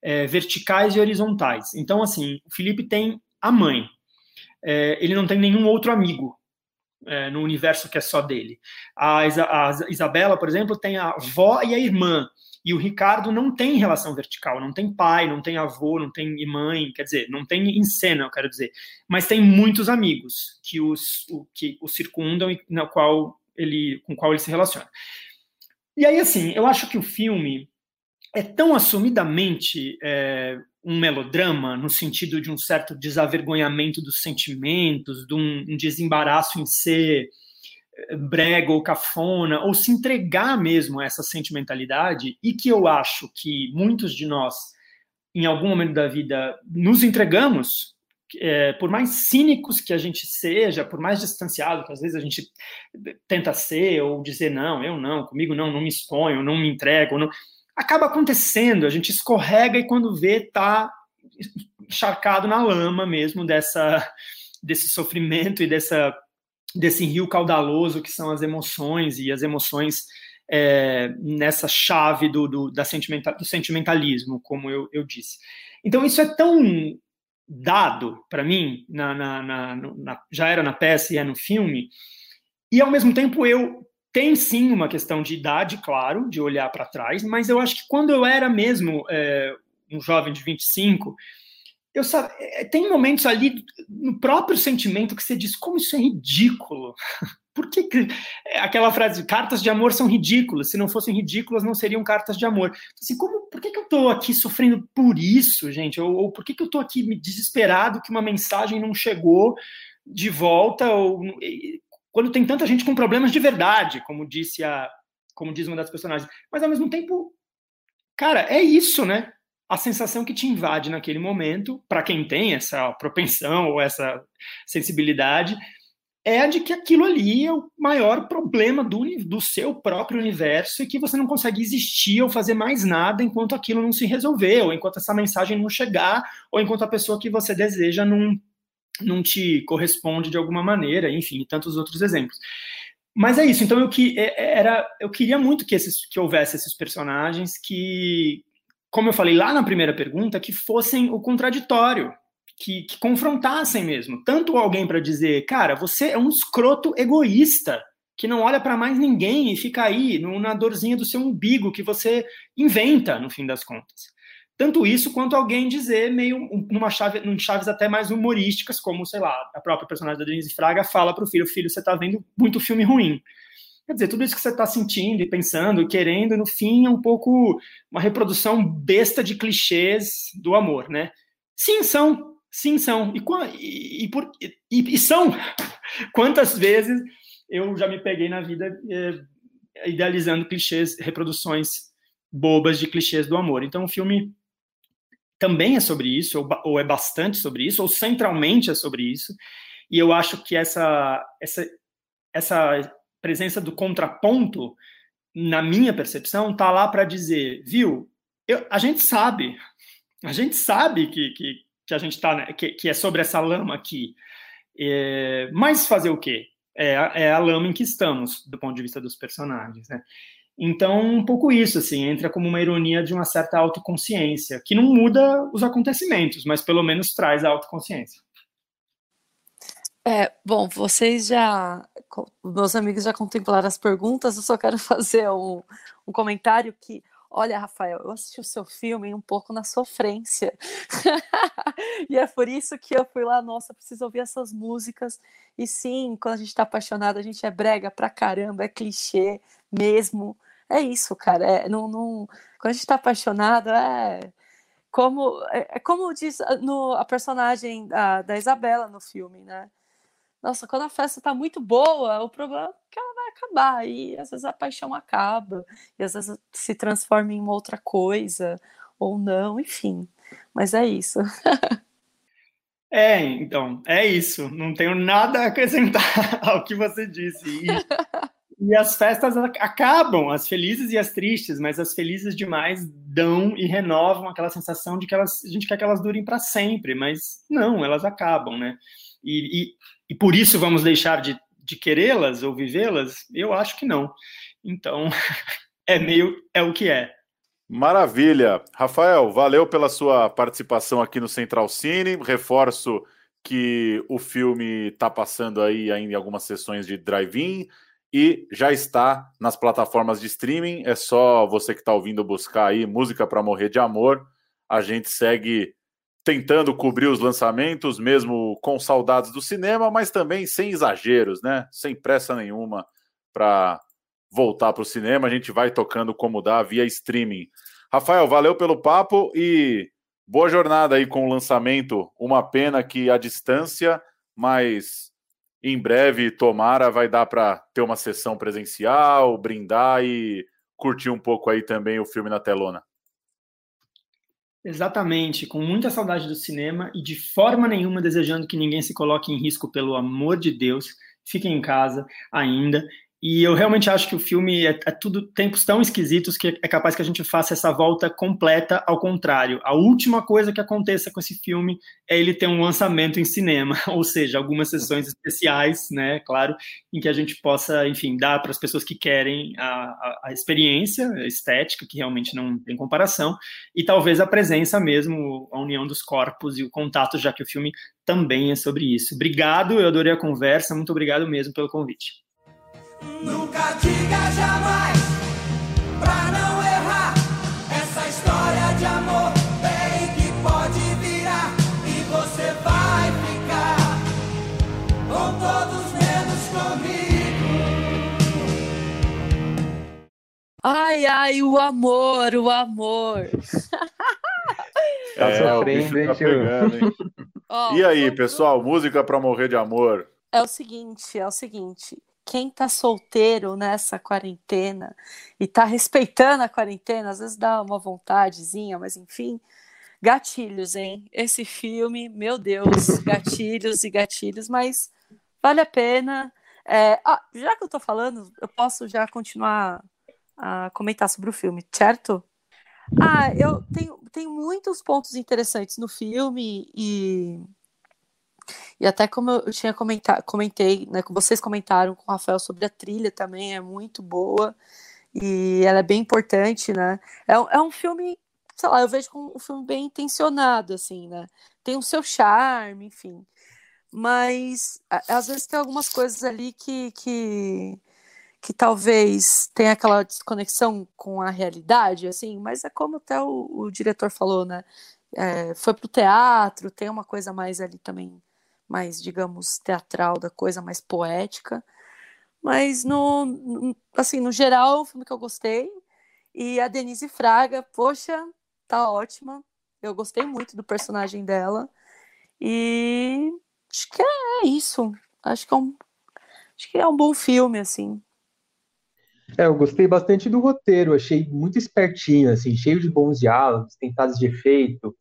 é, verticais e horizontais. Então, assim, o Felipe tem a mãe, é, ele não tem nenhum outro amigo é, no universo que é só dele. A, Isa, a, Isabela, por exemplo, tem a avó e a irmã. E o Ricardo não tem relação vertical, não tem pai, não tem avô, não tem mãe, quer dizer, não tem em cena, eu quero dizer, mas tem muitos amigos que os, o, que o circundam e na qual ele, com qual ele se relaciona. E aí, assim, eu acho que o filme é tão assumidamente é, um melodrama, no sentido de um certo desavergonhamento dos sentimentos, de um, um desembaraço em ser é, brega ou cafona, ou se entregar mesmo a essa sentimentalidade, e que eu acho que muitos de nós, em algum momento da vida, nos entregamos, é, por mais cínicos que a gente seja, por mais distanciado que às vezes a gente tenta ser, ou dizer, não, eu não, comigo não, não me exponho, não me entrego, não acaba acontecendo, a gente escorrega e quando vê, tá encharcado na lama mesmo dessa, desse sofrimento e dessa, desse rio caudaloso que são as emoções e as emoções é, nessa chave do, do, da sentimental, do sentimentalismo, como eu, eu disse. Então, isso é tão dado para mim, na, na, na, já era na peça e é no filme, e ao mesmo tempo eu tem sim uma questão de idade, claro, de olhar para trás, mas eu acho que quando eu era mesmo é, um jovem de 25, eu sabe, é, tem momentos ali no próprio sentimento que você diz como isso é ridículo. Por que, que é, aquela frase, cartas de amor são ridículas, se não fossem ridículas não seriam cartas de amor. Assim, como, por que, que eu estou aqui sofrendo por isso, gente? Ou, ou por que, que eu estou aqui desesperado que uma mensagem não chegou de volta? Ou quando tem tanta gente com problemas de verdade, como disse a, como diz uma das personagens. Mas ao mesmo tempo, cara, é isso, né? A sensação que te invade naquele momento, para quem tem essa propensão ou essa sensibilidade, é a de que aquilo ali é o maior problema do, do seu próprio universo e que você não consegue existir ou fazer mais nada enquanto aquilo não se resolver, ou enquanto essa mensagem não chegar, ou enquanto a pessoa que você deseja não, não te corresponde de alguma maneira, enfim, e tantos outros exemplos. Mas é isso, então eu, que, é, é, era, eu queria muito que, esses, que houvesse esses personagens que, como eu falei lá na primeira pergunta, que fossem o contraditório, que, que confrontassem mesmo. Tanto alguém para dizer, cara, você é um escroto egoísta, que não olha para mais ninguém e fica aí no, na dorzinha do seu umbigo que você inventa, no fim das contas. Tanto isso quanto alguém dizer meio numa chave, num chaves até mais humorísticas, como, sei lá, a própria personagem da Denise Fraga fala para o filho, filho, você está vendo muito filme ruim. Quer dizer, tudo isso que você está sentindo e pensando, querendo, no fim, é um pouco uma reprodução besta de clichês do amor, né? Sim, são Sim, são. E, e, e, por, e, e, são. Quantas vezes eu já me peguei na vida é, idealizando clichês, reproduções bobas de clichês do amor. Então, o filme também é sobre isso, ou, ou é bastante sobre isso, ou centralmente é sobre isso. E eu acho que essa, essa, essa presença do contraponto, na minha percepção, está lá para dizer, viu, eu, a gente sabe, a gente sabe que, que, que a gente está, né, que, que, é sobre essa lama aqui. É, mas fazer o quê? É, é, a lama em que estamos, do ponto de vista dos personagens, né? Então, um pouco isso, assim, entra como uma ironia de uma certa autoconsciência, que não muda os acontecimentos, mas pelo menos traz a autoconsciência. É, bom, vocês já, meus amigos já contemplaram as perguntas, eu só quero fazer um, um comentário que Olha, Rafael, eu assisti o seu filme um pouco na sofrência. e é por isso que eu fui lá, nossa, preciso ouvir essas músicas. E sim, quando a gente tá apaixonado, a gente é brega pra caramba, é clichê mesmo. É isso, cara. É, não, não... Quando a gente tá apaixonado, é como, é, é como diz no, a personagem da, da Isabela no filme, né? Nossa, quando a festa tá muito boa, o problema é que ela vai acabar. E às vezes a paixão acaba, e às vezes se transforma em uma outra coisa, ou não, enfim. Mas é isso. É, então, é isso. Não tenho nada a acrescentar ao que você disse. E, e, as festas acabam, as felizes e as tristes, mas as felizes demais dão e renovam aquela sensação de que elas, a gente quer que elas durem para sempre, mas não, elas acabam, né? E, e, e por isso vamos deixar de, de querê-las ou vivê-las? Eu acho que não. Então, é meio é o que é. Maravilha. Rafael, valeu pela sua participação aqui no Central Cine. Reforço que o filme está passando aí ainda em algumas sessões de drive-in e já está nas plataformas de streaming. É só você que está ouvindo buscar aí Música para Morrer de Amor. A gente segue tentando cobrir os lançamentos, mesmo com saudades do cinema, mas também sem exageros, né? Sem pressa nenhuma para voltar para o cinema. A gente vai tocando como dá via streaming. Rafael, valeu pelo papo e boa jornada aí com o lançamento. Uma pena que a distância, mas em breve, tomara, vai dar para ter uma sessão presencial, brindar e curtir um pouco aí também o filme na telona. Exatamente, com muita saudade do cinema e de forma nenhuma desejando que ninguém se coloque em risco, pelo amor de Deus. Fiquem em casa ainda e eu realmente acho que o filme é, é, tudo tempos tão esquisitos que é capaz que a gente faça essa volta completa ao contrário. A última coisa que aconteça com esse filme é ele ter um lançamento em cinema, ou seja, algumas sessões especiais, né, claro, em que a gente possa, enfim, dar para as pessoas que querem a, a, a experiência estética, que realmente não tem comparação, e talvez a presença mesmo, a união dos corpos e o contato, já que o filme também é sobre isso. Obrigado, eu adorei a conversa, muito obrigado mesmo pelo convite. Nunca diga jamais, pra não errar. Essa história de amor bem que pode virar e você vai ficar com todos menos comigo. Ai, ai, o amor, o amor. Tá é, sofrendo, hein, pegando, Oh, e aí, pessoal, música para morrer de amor. É o seguinte, é o seguinte quem tá solteiro nessa quarentena e tá respeitando a quarentena, às vezes dá uma vontadezinha, mas enfim, gatilhos, hein? Esse filme, meu Deus, gatilhos e gatilhos, mas vale a pena. É, ah, já que eu tô falando, eu posso já continuar a comentar sobre o filme, certo? Ah, eu tenho, tenho muitos pontos interessantes no filme e e até como eu tinha comentado, comentei, né, que vocês comentaram com o Rafael sobre a trilha também, é muito boa e ela é bem importante, né? É, é um filme, sei lá, eu vejo como um filme bem intencionado, assim, né? Tem o seu charme, enfim. Mas às vezes tem algumas coisas ali que, que, que talvez tenha aquela desconexão com a realidade, assim, mas é como até o, o diretor falou, né? É, foi pro teatro, tem uma coisa mais ali também mais, digamos, teatral da coisa, mais poética. Mas no, assim, no geral, é um filme que eu gostei. E a Denise Fraga, poxa, tá ótima. Eu gostei muito do personagem dela. E acho que é isso. Acho que é um, acho que é um bom filme, assim. É, eu gostei bastante do roteiro, achei muito espertinho, assim, cheio de bons diálogos, tentados de efeito.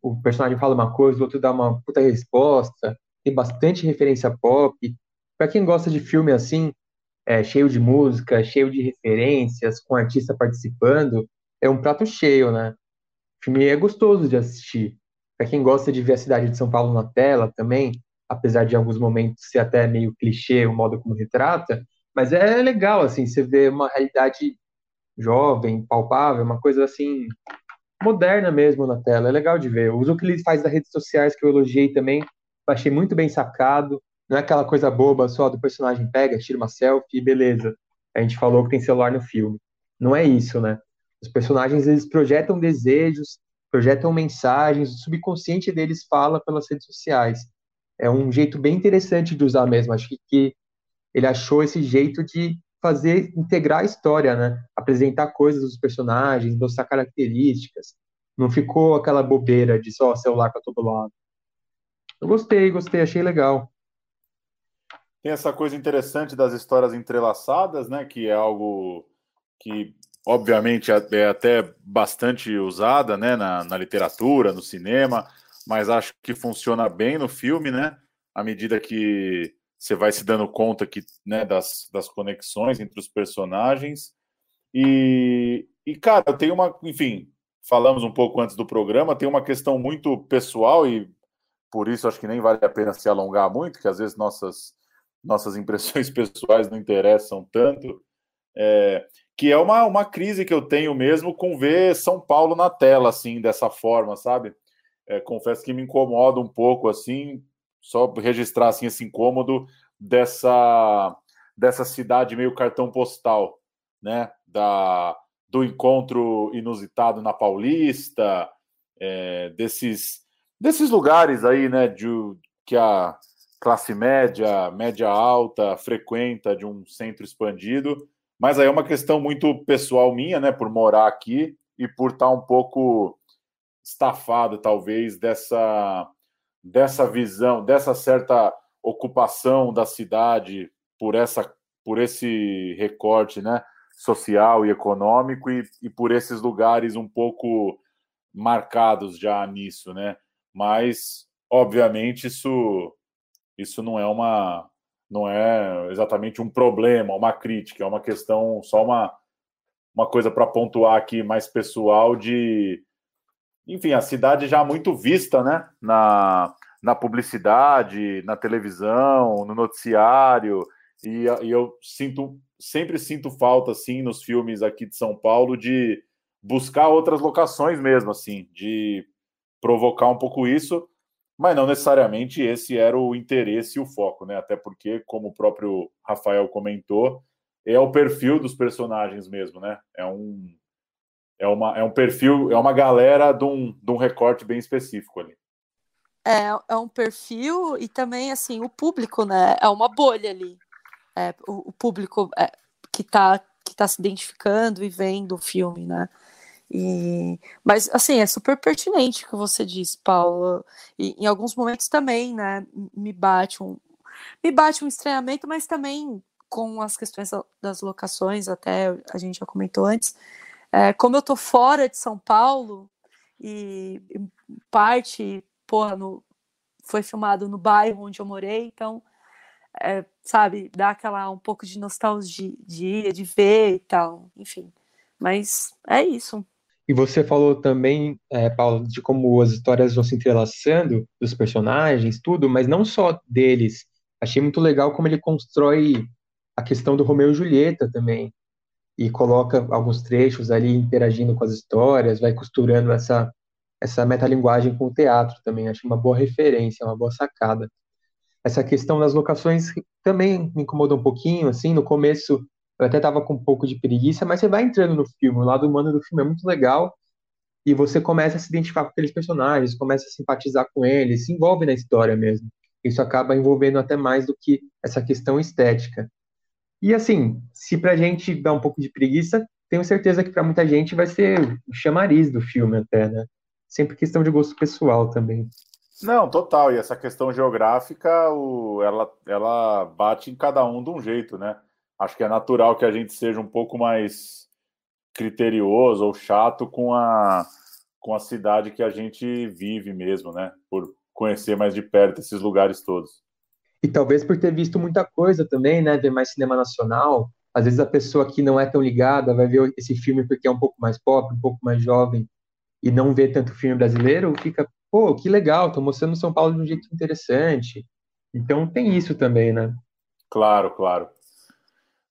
O personagem fala uma coisa, o outro dá uma puta resposta tem bastante referência pop. Para quem gosta de filme assim, é, cheio de música, cheio de referências, com artista participando, é um prato cheio, né? O filme é gostoso de assistir. Para quem gosta de ver a cidade de São Paulo na tela também, apesar de em alguns momentos ser até meio clichê o modo como retrata, mas é legal, assim, você vê uma realidade jovem, palpável, uma coisa assim, moderna mesmo na tela, é legal de ver. O uso que ele faz das redes sociais, que eu elogiei também, achei muito bem sacado. Não é aquela coisa boba só do personagem pega, tira uma selfie beleza. A gente falou que tem celular no filme. Não é isso, né? Os personagens eles projetam desejos, projetam mensagens, o subconsciente deles fala pelas redes sociais. É um jeito bem interessante de usar mesmo. Acho que ele achou esse jeito de fazer integrar a história, né? Apresentar coisas dos personagens, mostrar características. Não ficou aquela bobeira de só celular para todo lado. Eu gostei, gostei, achei legal. Tem essa coisa interessante das histórias entrelaçadas, né? Que é algo que, obviamente, é, é até bastante usada, né? Na, na literatura, no cinema, mas acho que funciona bem no filme, né? À medida que você vai se dando conta que, né, das, das conexões entre os personagens. E, e, cara, tem uma, enfim, falamos um pouco antes do programa, tem uma questão muito pessoal e por isso acho que nem vale a pena se alongar muito, que às vezes nossas, nossas impressões pessoais não interessam tanto, é, que é uma, uma crise que eu tenho mesmo com ver São Paulo na tela, assim, dessa forma, sabe? É, confesso que me incomoda um pouco, assim, só registrar, assim, esse incômodo dessa, dessa cidade meio cartão postal, né? Da, do encontro inusitado na Paulista, é, desses desses lugares aí, né, de, que a classe média, média alta frequenta de um centro expandido, mas aí é uma questão muito pessoal minha, né, por morar aqui e por estar um pouco estafado, talvez, dessa, dessa visão, dessa certa ocupação da cidade por essa por esse recorte, né, social e econômico e, e por esses lugares um pouco marcados já nisso, né? Mas obviamente isso isso não é uma não é exatamente um problema, uma crítica, é uma questão só uma uma coisa para pontuar aqui mais pessoal de enfim, a cidade já muito vista, né, na, na publicidade, na televisão, no noticiário, e, e eu sinto sempre sinto falta assim nos filmes aqui de São Paulo de buscar outras locações mesmo assim, de provocar um pouco isso, mas não necessariamente esse era o interesse e o foco, né? Até porque, como o próprio Rafael comentou, é o perfil dos personagens mesmo, né? É um é uma é um perfil, é uma galera de um, de um recorte bem específico ali. É, é um perfil e também assim o público, né? É uma bolha ali. É, o, o público é, que está que tá se identificando e vendo o filme, né? E, mas assim, é super pertinente o que você disse, Paulo. E em alguns momentos também, né, me bate um me bate um estranhamento, mas também com as questões das locações, até a gente já comentou antes, é, como eu tô fora de São Paulo e, e parte, porra, no, foi filmado no bairro onde eu morei, então, é, sabe, dá aquela um pouco de nostalgia de, de ver e tal, enfim. Mas é isso. E você falou também, é, Paulo, de como as histórias vão se entrelaçando dos personagens, tudo, mas não só deles. Achei muito legal como ele constrói a questão do Romeu e Julieta também. E coloca alguns trechos ali interagindo com as histórias, vai costurando essa, essa metalinguagem com o teatro também. Achei uma boa referência, uma boa sacada. Essa questão das locações também me incomodou um pouquinho, assim, no começo eu até tava com um pouco de preguiça, mas você vai entrando no filme, o lado humano do filme é muito legal, e você começa a se identificar com aqueles personagens, começa a simpatizar com eles, se envolve na história mesmo. Isso acaba envolvendo até mais do que essa questão estética. E assim, se pra gente dá um pouco de preguiça, tenho certeza que para muita gente vai ser o chamariz do filme até, né? Sempre questão de gosto pessoal também. Não, total. E essa questão geográfica, o, ela, ela bate em cada um de um jeito, né? Acho que é natural que a gente seja um pouco mais criterioso ou chato com a, com a cidade que a gente vive mesmo, né? Por conhecer mais de perto esses lugares todos. E talvez por ter visto muita coisa também, né? Ver mais cinema nacional. Às vezes a pessoa que não é tão ligada vai ver esse filme porque é um pouco mais pop, um pouco mais jovem, e não vê tanto filme brasileiro, fica, pô, que legal, tô mostrando São Paulo de um jeito interessante. Então tem isso também, né? Claro, claro.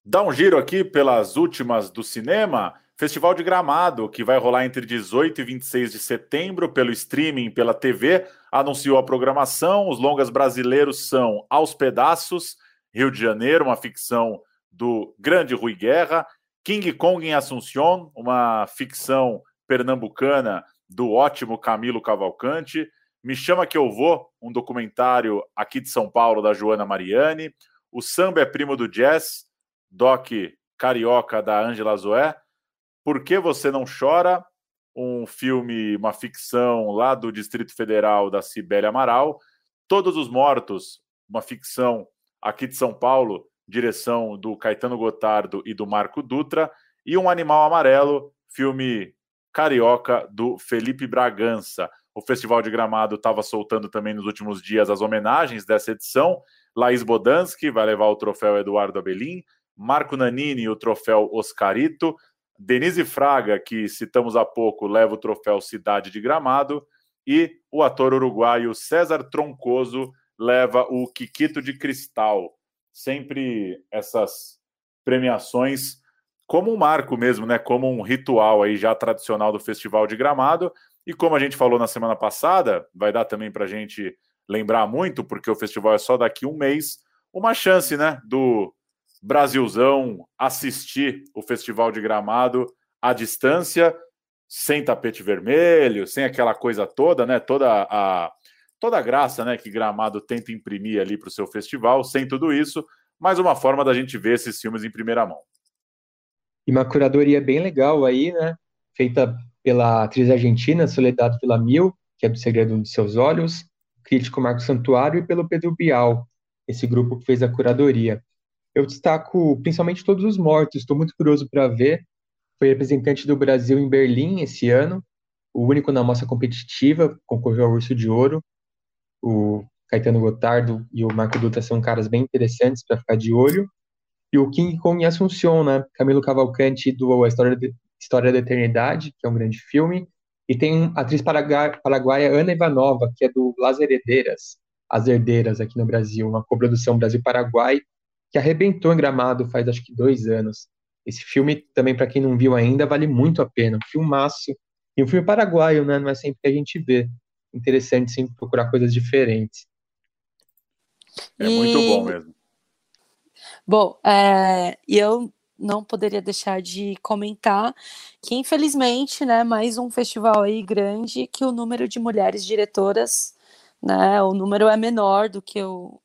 Dá um giro aqui pelas últimas do cinema. Festival de Gramado, que vai rolar entre 18 e 26 de setembro pelo streaming, pela TV, anunciou a programação. Os longas brasileiros são Aos Pedaços, Rio de Janeiro, uma ficção do grande Rui Guerra, King Kong em Assunção, uma ficção pernambucana do ótimo Camilo Cavalcante, Me Chama Que Eu Vou, um documentário aqui de São Paulo da Joana Mariani, O Samba é Primo do Jazz, Doc Carioca da Angela Zoé. Por que você não chora? Um filme, uma ficção lá do Distrito Federal da Cibele Amaral. Todos os Mortos, uma ficção aqui de São Paulo, direção do Caetano Gotardo e do Marco Dutra. E Um Animal Amarelo, filme carioca do Felipe Bragança. O Festival de Gramado estava soltando também nos últimos dias as homenagens dessa edição. Laís Bodansky vai levar o troféu Eduardo Abelim. Marco Nanini, o troféu Oscarito. Denise Fraga, que citamos há pouco, leva o troféu Cidade de Gramado. E o ator uruguaio César Troncoso leva o Kikito de Cristal. Sempre essas premiações como um marco mesmo, né? Como um ritual aí já tradicional do Festival de Gramado. E como a gente falou na semana passada, vai dar também para a gente lembrar muito, porque o festival é só daqui um mês, uma chance, né? Do Brasilzão assistir o Festival de Gramado à distância, sem tapete vermelho, sem aquela coisa toda, né? Toda a toda a graça, né, que Gramado tenta imprimir ali para o seu festival, sem tudo isso, mais uma forma da gente ver esses filmes em primeira mão. E uma curadoria bem legal aí, né? Feita pela atriz argentina Soledad Villamil, que é do Segredo dos Seus Olhos, crítico Marco Santuário e pelo Pedro Bial, esse grupo que fez a curadoria. Eu destaco principalmente Todos os Mortos, estou muito curioso para ver. Foi representante do Brasil em Berlim esse ano, o único na mostra competitiva, concorreu ao Urso de Ouro. O Caetano Gotardo e o Marco Dutra são caras bem interessantes para ficar de olho. E o King Kong em Assunção, né? Camilo Cavalcante do A História, de, História da Eternidade, que é um grande filme. E tem a atriz paraguaia Ana Ivanova, que é do Las Heredeiras, As Herdeiras aqui no Brasil, uma coprodução Brasil-Paraguai, que arrebentou em Gramado faz acho que dois anos. Esse filme, também, para quem não viu ainda, vale muito a pena. Um filmaço. E um filme paraguaio, né? Não é sempre que a gente vê. Interessante sempre procurar coisas diferentes. É e... muito bom mesmo. Bom, é, eu não poderia deixar de comentar que, infelizmente, né, mais um festival aí grande que o número de mulheres diretoras, né, o número é menor do que o,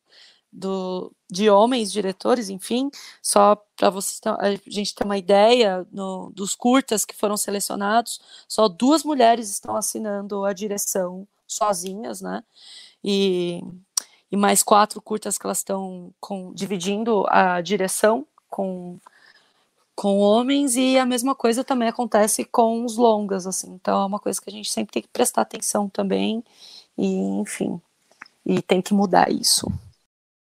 do, de homens diretores, enfim, só para você a gente ter uma ideia no, dos curtas que foram selecionados, só duas mulheres estão assinando a direção sozinhas, né? E, e mais quatro curtas que elas estão dividindo a direção com com homens e a mesma coisa também acontece com os longas assim então é uma coisa que a gente sempre tem que prestar atenção também e enfim e tem que mudar isso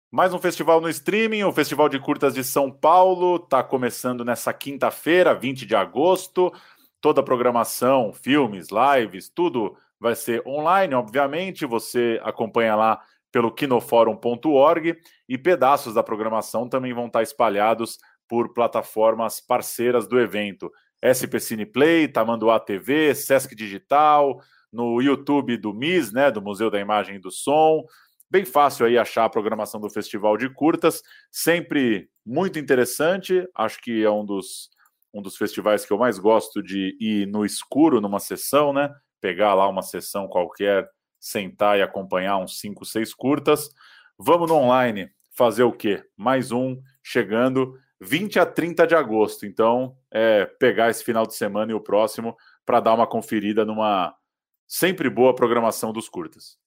mais um festival no streaming, o Festival de Curtas de São Paulo está começando nessa quinta-feira, 20 de agosto. Toda a programação, filmes, lives, tudo vai ser online, obviamente. Você acompanha lá pelo quinoforum.org e pedaços da programação também vão estar espalhados por plataformas parceiras do evento. SP Cineplay, Tamanduá TV, Sesc Digital, no YouTube do MIS, né, do Museu da Imagem e do Som. Bem fácil aí achar a programação do Festival de Curtas, sempre muito interessante. Acho que é um dos, um dos festivais que eu mais gosto de ir no escuro numa sessão, né? Pegar lá uma sessão qualquer, sentar e acompanhar uns 5, 6 curtas. Vamos no online fazer o quê? Mais um chegando 20 a 30 de agosto. Então, é pegar esse final de semana e o próximo para dar uma conferida numa sempre boa programação dos curtas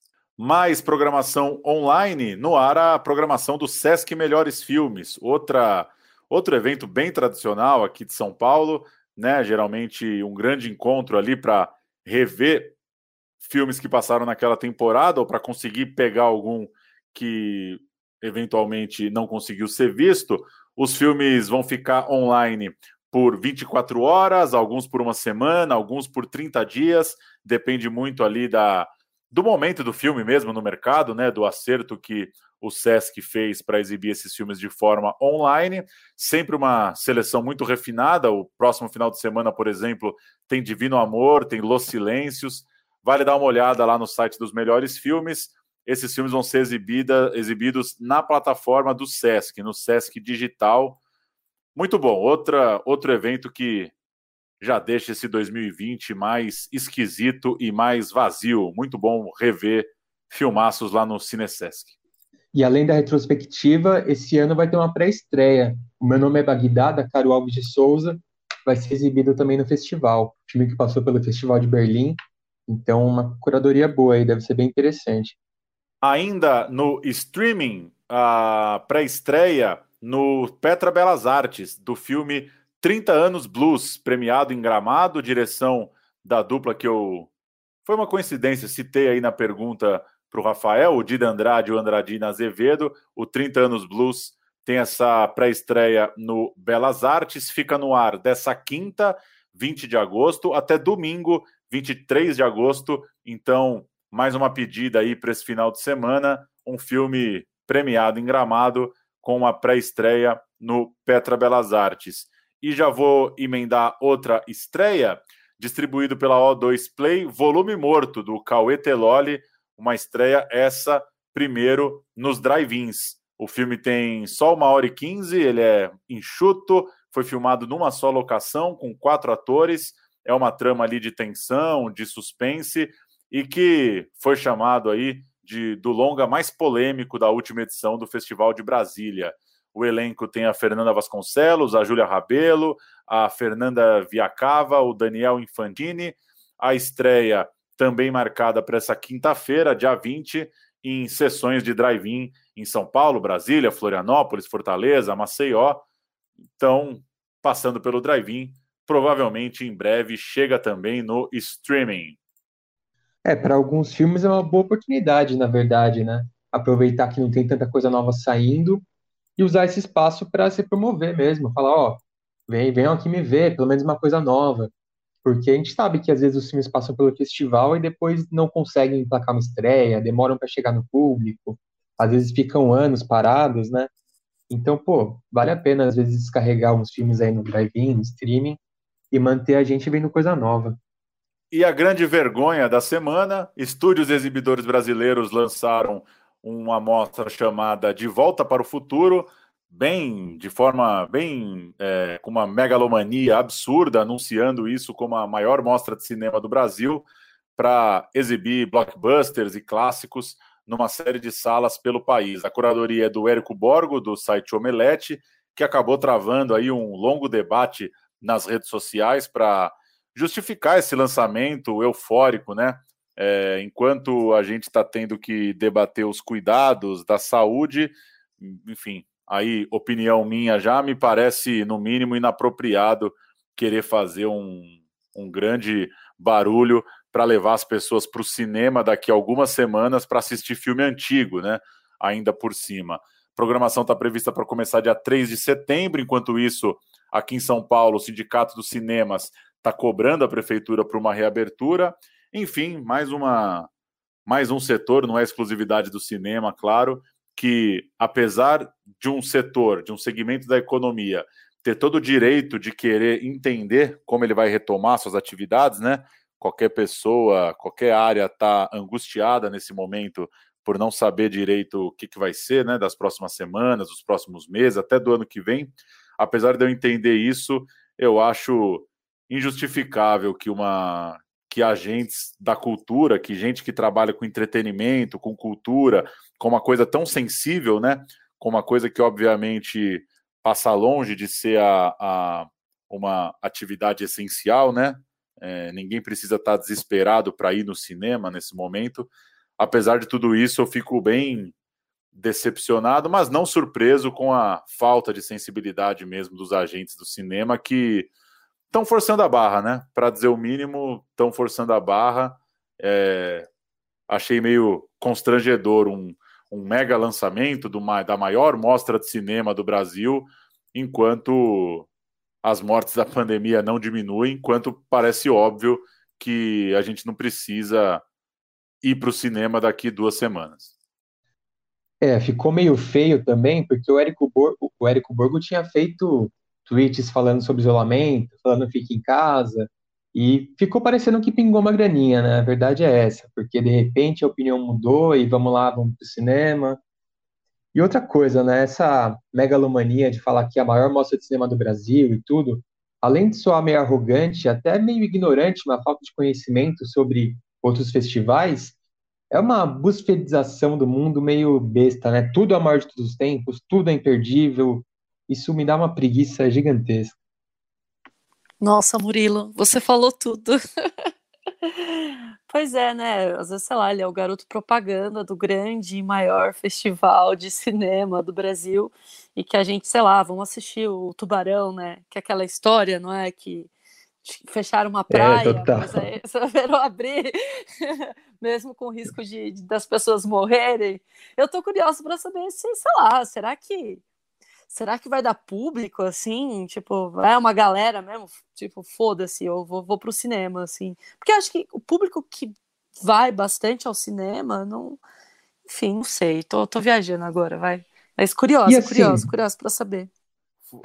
mais programação online, no ar a programação do Sesc Melhores Filmes, outra outro evento bem tradicional aqui de São Paulo, né? Geralmente um grande encontro ali para rever filmes que passaram naquela temporada ou para conseguir pegar algum que eventualmente não conseguiu ser visto. Os filmes vão ficar online por 24 horas, alguns por uma semana, alguns por 30 dias, depende muito ali da do momento do filme mesmo no mercado, né, do acerto que o Sesc fez para exibir esses filmes de forma online, sempre uma seleção muito refinada. O próximo final de semana, por exemplo, tem Divino Amor, tem Los Silêncios. Vale dar uma olhada lá no site dos melhores filmes. Esses filmes vão ser exibida, exibidos na plataforma do Sesc, no Sesc Digital. Muito bom. Outra, outro evento que já deixa esse 2020 mais esquisito e mais vazio. Muito bom rever filmaços lá no Cinesesc. E além da retrospectiva, esse ano vai ter uma pré-estreia. O meu nome é Bagdá, da Caro Alves de Souza. Vai ser exibido também no festival. Filme que passou pelo Festival de Berlim. Então, uma curadoria boa aí, deve ser bem interessante. Ainda no streaming, a pré-estreia no Petra Belas Artes, do filme 30 anos blues, premiado em Gramado, direção da dupla que eu. Foi uma coincidência, citei aí na pergunta para o Rafael, o Dida Andrade e o Andradina Azevedo. O 30 anos blues tem essa pré-estreia no Belas Artes, fica no ar dessa quinta, 20 de agosto, até domingo, 23 de agosto. Então, mais uma pedida aí para esse final de semana, um filme premiado em Gramado com uma pré-estreia no Petra Belas Artes. E já vou emendar outra estreia, distribuído pela O2 Play, Volume Morto, do Cauê Teloli, uma estreia essa primeiro nos drive-ins. O filme tem só uma hora e quinze, ele é enxuto, foi filmado numa só locação, com quatro atores, é uma trama ali de tensão, de suspense, e que foi chamado aí de, do longa mais polêmico da última edição do Festival de Brasília. O elenco tem a Fernanda Vasconcelos, a Júlia Rabelo, a Fernanda Viacava, o Daniel Infantini. A estreia também marcada para essa quinta-feira, dia 20, em sessões de drive-in em São Paulo, Brasília, Florianópolis, Fortaleza, Maceió. Então, passando pelo drive-in, provavelmente em breve chega também no streaming. É, para alguns filmes é uma boa oportunidade, na verdade, né? Aproveitar que não tem tanta coisa nova saindo e usar esse espaço para se promover mesmo, falar, ó, vem, venham aqui me ver, pelo menos uma coisa nova. Porque a gente sabe que às vezes os filmes passam pelo festival e depois não conseguem emplacar uma estreia, demoram para chegar no público, às vezes ficam anos parados, né? Então, pô, vale a pena às vezes descarregar uns filmes aí no drive-in, no streaming e manter a gente vendo coisa nova. E a grande vergonha da semana, estúdios exibidores brasileiros lançaram uma amostra chamada De Volta para o Futuro, bem de forma bem é, com uma megalomania absurda, anunciando isso como a maior mostra de cinema do Brasil para exibir blockbusters e clássicos numa série de salas pelo país. A curadoria é do Érico Borgo, do site Omelete, que acabou travando aí um longo debate nas redes sociais para justificar esse lançamento eufórico, né? É, enquanto a gente está tendo que debater os cuidados da saúde, enfim, aí opinião minha já me parece no mínimo inapropriado querer fazer um, um grande barulho para levar as pessoas para o cinema daqui a algumas semanas para assistir filme antigo, né? Ainda por cima. A programação está prevista para começar dia 3 de setembro, enquanto isso, aqui em São Paulo, o Sindicato dos Cinemas está cobrando a prefeitura para uma reabertura. Enfim, mais uma mais um setor, não é exclusividade do cinema, claro, que apesar de um setor, de um segmento da economia ter todo o direito de querer entender como ele vai retomar suas atividades, né? Qualquer pessoa, qualquer área está angustiada nesse momento por não saber direito o que, que vai ser, né? Das próximas semanas, dos próximos meses, até do ano que vem. Apesar de eu entender isso, eu acho injustificável que uma que agentes da cultura, que gente que trabalha com entretenimento, com cultura, com uma coisa tão sensível, né? Com uma coisa que obviamente passa longe de ser a, a uma atividade essencial, né? É, ninguém precisa estar desesperado para ir no cinema nesse momento. Apesar de tudo isso, eu fico bem decepcionado, mas não surpreso com a falta de sensibilidade mesmo dos agentes do cinema que estão forçando a barra, né? Para dizer o mínimo, estão forçando a barra. É, achei meio constrangedor um, um mega lançamento do, da maior mostra de cinema do Brasil, enquanto as mortes da pandemia não diminuem, enquanto parece óbvio que a gente não precisa ir para o cinema daqui duas semanas. É, ficou meio feio também, porque o Érico Borgo, o Érico Borgo tinha feito tweets falando sobre isolamento, falando fique em casa, e ficou parecendo que pingou uma graninha, né? A verdade é essa, porque de repente a opinião mudou e vamos lá, vamos pro cinema. E outra coisa, né? Essa megalomania de falar que é a maior mostra de cinema do Brasil e tudo, além de soar meio arrogante, até meio ignorante, uma falta de conhecimento sobre outros festivais, é uma busfedização do mundo meio besta, né? Tudo é a maior de todos os tempos, tudo é imperdível, isso me dá uma preguiça gigantesca. Nossa, Murilo, você falou tudo. pois é, né? Às vezes, sei lá, ele é o garoto propaganda do grande e maior festival de cinema do Brasil e que a gente, sei lá, vamos assistir o Tubarão, né? Que é aquela história, não é? Que fecharam uma é, praia, é, mas aí abrir, mesmo com risco de, de, das pessoas morrerem. Eu tô curiosa para saber se, sei lá, será que será que vai dar público, assim? Tipo, é uma galera mesmo? Tipo, foda-se, eu vou, vou pro cinema, assim. Porque acho que o público que vai bastante ao cinema, não. Enfim, não sei. Tô, tô viajando agora, vai. Mas curioso, assim, curioso, curioso pra saber.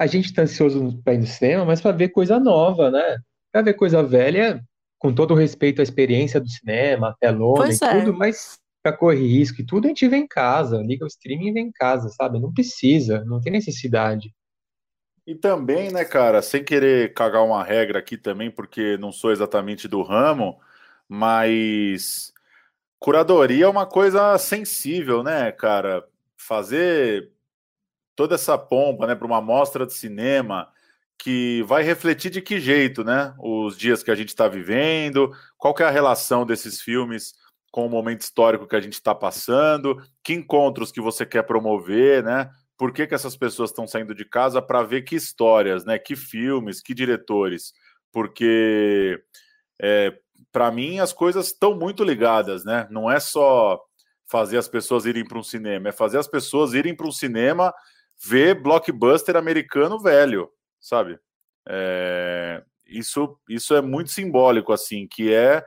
A gente tá ansioso pra ir no cinema, mas pra ver coisa nova, né? Pra ver coisa velha, com todo o respeito à experiência do cinema, a telona pois e é. tudo, mas para correr risco e tudo, a gente vê em casa, liga o streaming e vê em casa, sabe? Não precisa, não tem necessidade. E também, né, cara, sem querer cagar uma regra aqui também, porque não sou exatamente do ramo, mas curadoria é uma coisa sensível, né, cara? Fazer toda essa pompa, né, para uma mostra de cinema que vai refletir de que jeito, né? Os dias que a gente está vivendo, qual que é a relação desses filmes com o momento histórico que a gente está passando, que encontros que você quer promover, né? Por que, que essas pessoas estão saindo de casa para ver que histórias, né? Que filmes, que diretores? Porque é, para mim as coisas estão muito ligadas, né? Não é só fazer as pessoas irem para um cinema, é fazer as pessoas irem para um cinema ver blockbuster americano velho, sabe? É, isso, isso é muito simbólico, assim, que é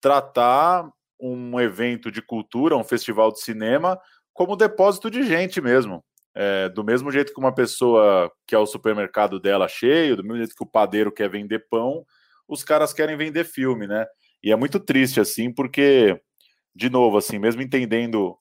tratar um evento de cultura, um festival de cinema, como depósito de gente mesmo. É, do mesmo jeito que uma pessoa quer o supermercado dela cheio, do mesmo jeito que o padeiro quer vender pão, os caras querem vender filme, né? E é muito triste, assim, porque, de novo, assim, mesmo entendendo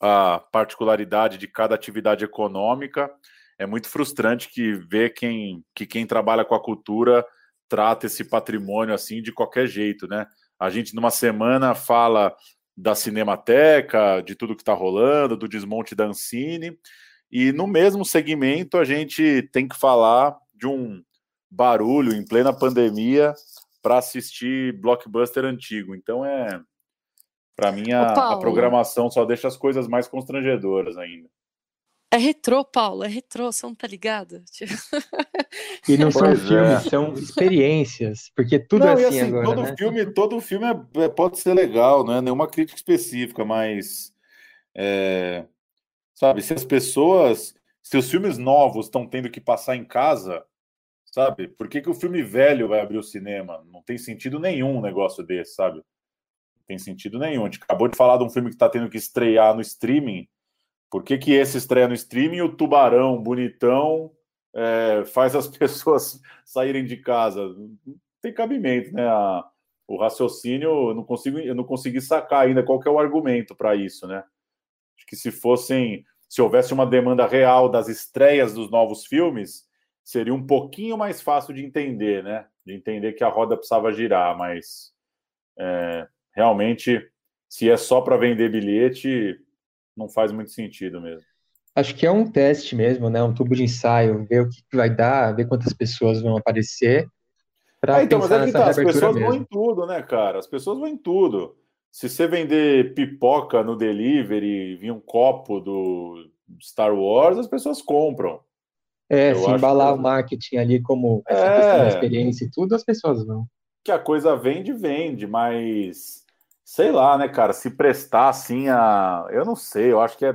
a particularidade de cada atividade econômica, é muito frustrante que ver quem, que quem trabalha com a cultura trata esse patrimônio assim de qualquer jeito, né? A gente, numa semana, fala da Cinemateca, de tudo que está rolando, do desmonte da Ancine, e no mesmo segmento a gente tem que falar de um barulho em plena pandemia para assistir blockbuster antigo. Então é, Para mim, a, a programação só deixa as coisas mais constrangedoras ainda. É retrô, Paulo, é retrô, você não tá ligado? Tipo, E não são Pois filmes, é. são experiências, porque tudo Não, é assim, assim, agora, todo né? filme, todo filme é- é- pode ser legal, não é nenhuma crítica específica, mas é, sabe, se as pessoas, se os filmes novos estão tendo que passar em casa, sabe? Por que que o filme velho vai abrir o cinema? Não tem sentido nenhum um negócio desse, sabe? Não tem sentido nenhum. A gente acabou de falar de um filme que está tendo que estrear no streaming. Por que que esse estreia no streaming o Tubarão, bonitão, é, faz as pessoas saírem de casa? Não tem cabimento, né? A- o raciocínio, eu não consigo, eu não consegui sacar ainda qual que é o argumento para isso, né? Acho que se fossem, se houvesse uma demanda real das estreias dos novos filmes, seria um pouquinho mais fácil de entender, né? De entender que a roda precisava girar, mas é, realmente, se é só para vender bilhete, não faz muito sentido mesmo. Acho que é um teste mesmo, né? Um tubo de ensaio, ver o que vai dar, ver quantas pessoas vão aparecer, Ah, então, mas é que tá, as pessoas vão mesmo. em tudo, né, cara? As pessoas vão em tudo. Se você vender pipoca no delivery, vir um copo do Star Wars, as pessoas compram. É, Eu se embalar que- o marketing ali como essa É. questão da experiência e tudo, as pessoas vão. Que a coisa vende, vende, mas sei lá, né, cara? Se prestar assim a. Eu não sei, eu acho que é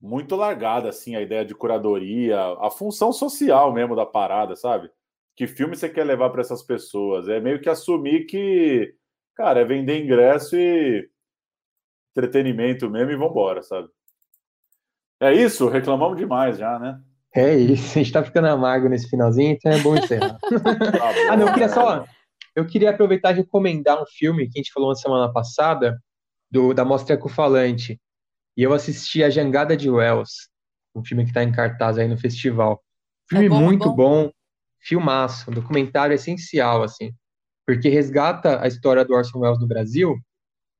muito largada assim a ideia de curadoria, a função social mesmo da parada, sabe? Que filme você quer levar para essas pessoas? É meio que assumir que, cara, é vender ingresso e entretenimento mesmo e vambora, sabe? É isso, reclamamos demais já, né? É isso, a gente tá ficando amargo nesse finalzinho, então é bom encerrar. Tá bom, Ah, não, eu queria só. Eu queria aproveitar e recomendar um filme que a gente falou na semana passada, do, da Mostra Ecofalante. E eu assisti A Jangada de Wells, um filme que está em cartaz aí no festival. Filme É bom, é muito bom? bom, filmaço, um documentário essencial, assim, porque resgata a história do Orson Welles no Brasil,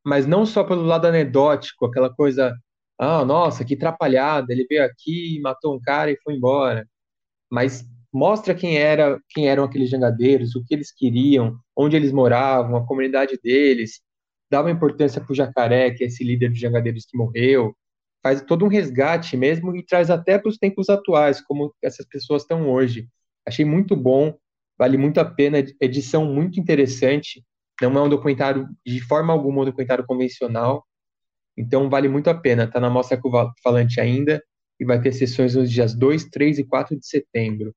mas não só pelo lado anedótico, aquela coisa, ah, nossa, que atrapalhada, ele veio aqui, matou um cara e foi embora. Mas mostra quem era, quem eram aqueles jangadeiros, o que eles queriam, onde eles moravam, a comunidade deles, dá uma importância para o Jacaré, que é esse líder dos jangadeiros que morreu, faz todo um resgate mesmo e traz até para os tempos atuais, como essas pessoas estão hoje. Achei muito bom, vale muito a pena, edição muito interessante, não é um documentário, de forma alguma, um documentário convencional, então vale muito a pena, está na Mostra Falante ainda, e vai ter sessões nos dias 2, 3 e 4 de setembro.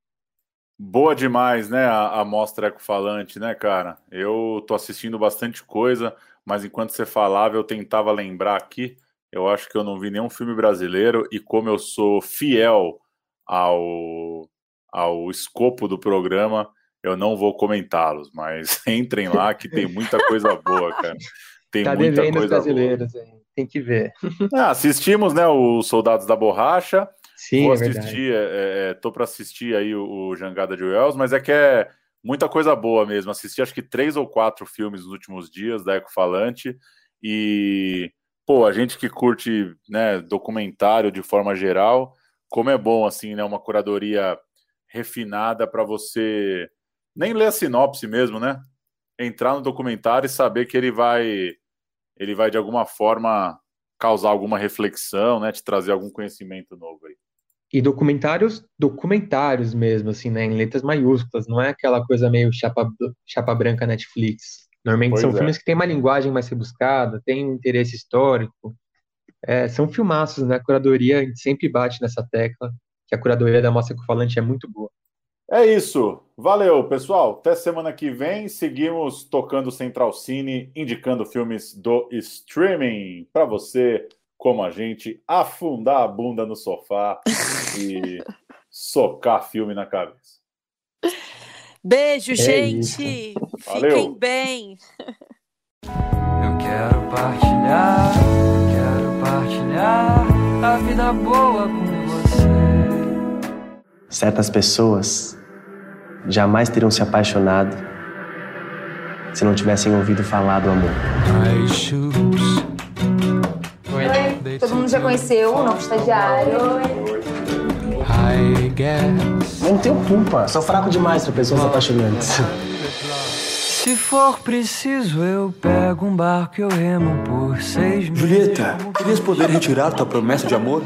Boa demais, né? A, a mostra ecofalante, né, cara? Eu tô assistindo bastante coisa, mas enquanto você falava, eu tentava lembrar aqui. Eu acho que eu não vi nenhum filme brasileiro, e como eu sou fiel ao, ao escopo do programa, eu não vou comentá-los, mas entrem lá que tem muita coisa boa, cara. Tem Tá muita coisa boa. brasileiros, hein? tem que ver. Ah, assistimos, né, os Soldados da Borracha. Sim, Vou é assistir, é, é, tô para assistir aí o, o Jangada de Wells, mas é que é muita coisa boa mesmo. Assisti acho que três ou quatro filmes nos últimos dias da Ecofalante e pô, a gente que curte, né, documentário de forma geral, como é bom assim, né, uma curadoria refinada para você nem ler a sinopse mesmo, né? Entrar no documentário e saber que ele vai ele vai de alguma forma causar alguma reflexão, né, te trazer algum conhecimento novo aí. E documentários, documentários mesmo, assim, né, em letras maiúsculas, não é aquela coisa meio chapa, chapa branca Netflix. Normalmente Pois são é. filmes que têm uma linguagem mais rebuscada, têm um interesse histórico. É, são filmaços, né? A curadoria, a gente sempre bate nessa tecla, que a curadoria da Mostra Falante é muito boa. É isso. Valeu, pessoal. Até semana que vem. Seguimos tocando Central Cine, indicando filmes do streaming para você, como a gente, afundar a bunda no sofá e socar filme na cabeça. Beijo, É gente! Valeu. Fiquem bem! Eu quero partilhar, eu quero partilhar a vida boa com você. Certas pessoas jamais teriam se apaixonado se não tivessem ouvido falar do amor. Todo mundo já conheceu o novo estagiário. Eu não tenho culpa. Sou fraco demais pra pessoas apaixonantes. Se for preciso, eu pego um barco e eu remo por seis meses. Julieta, querias poder retirar tua promessa de amor?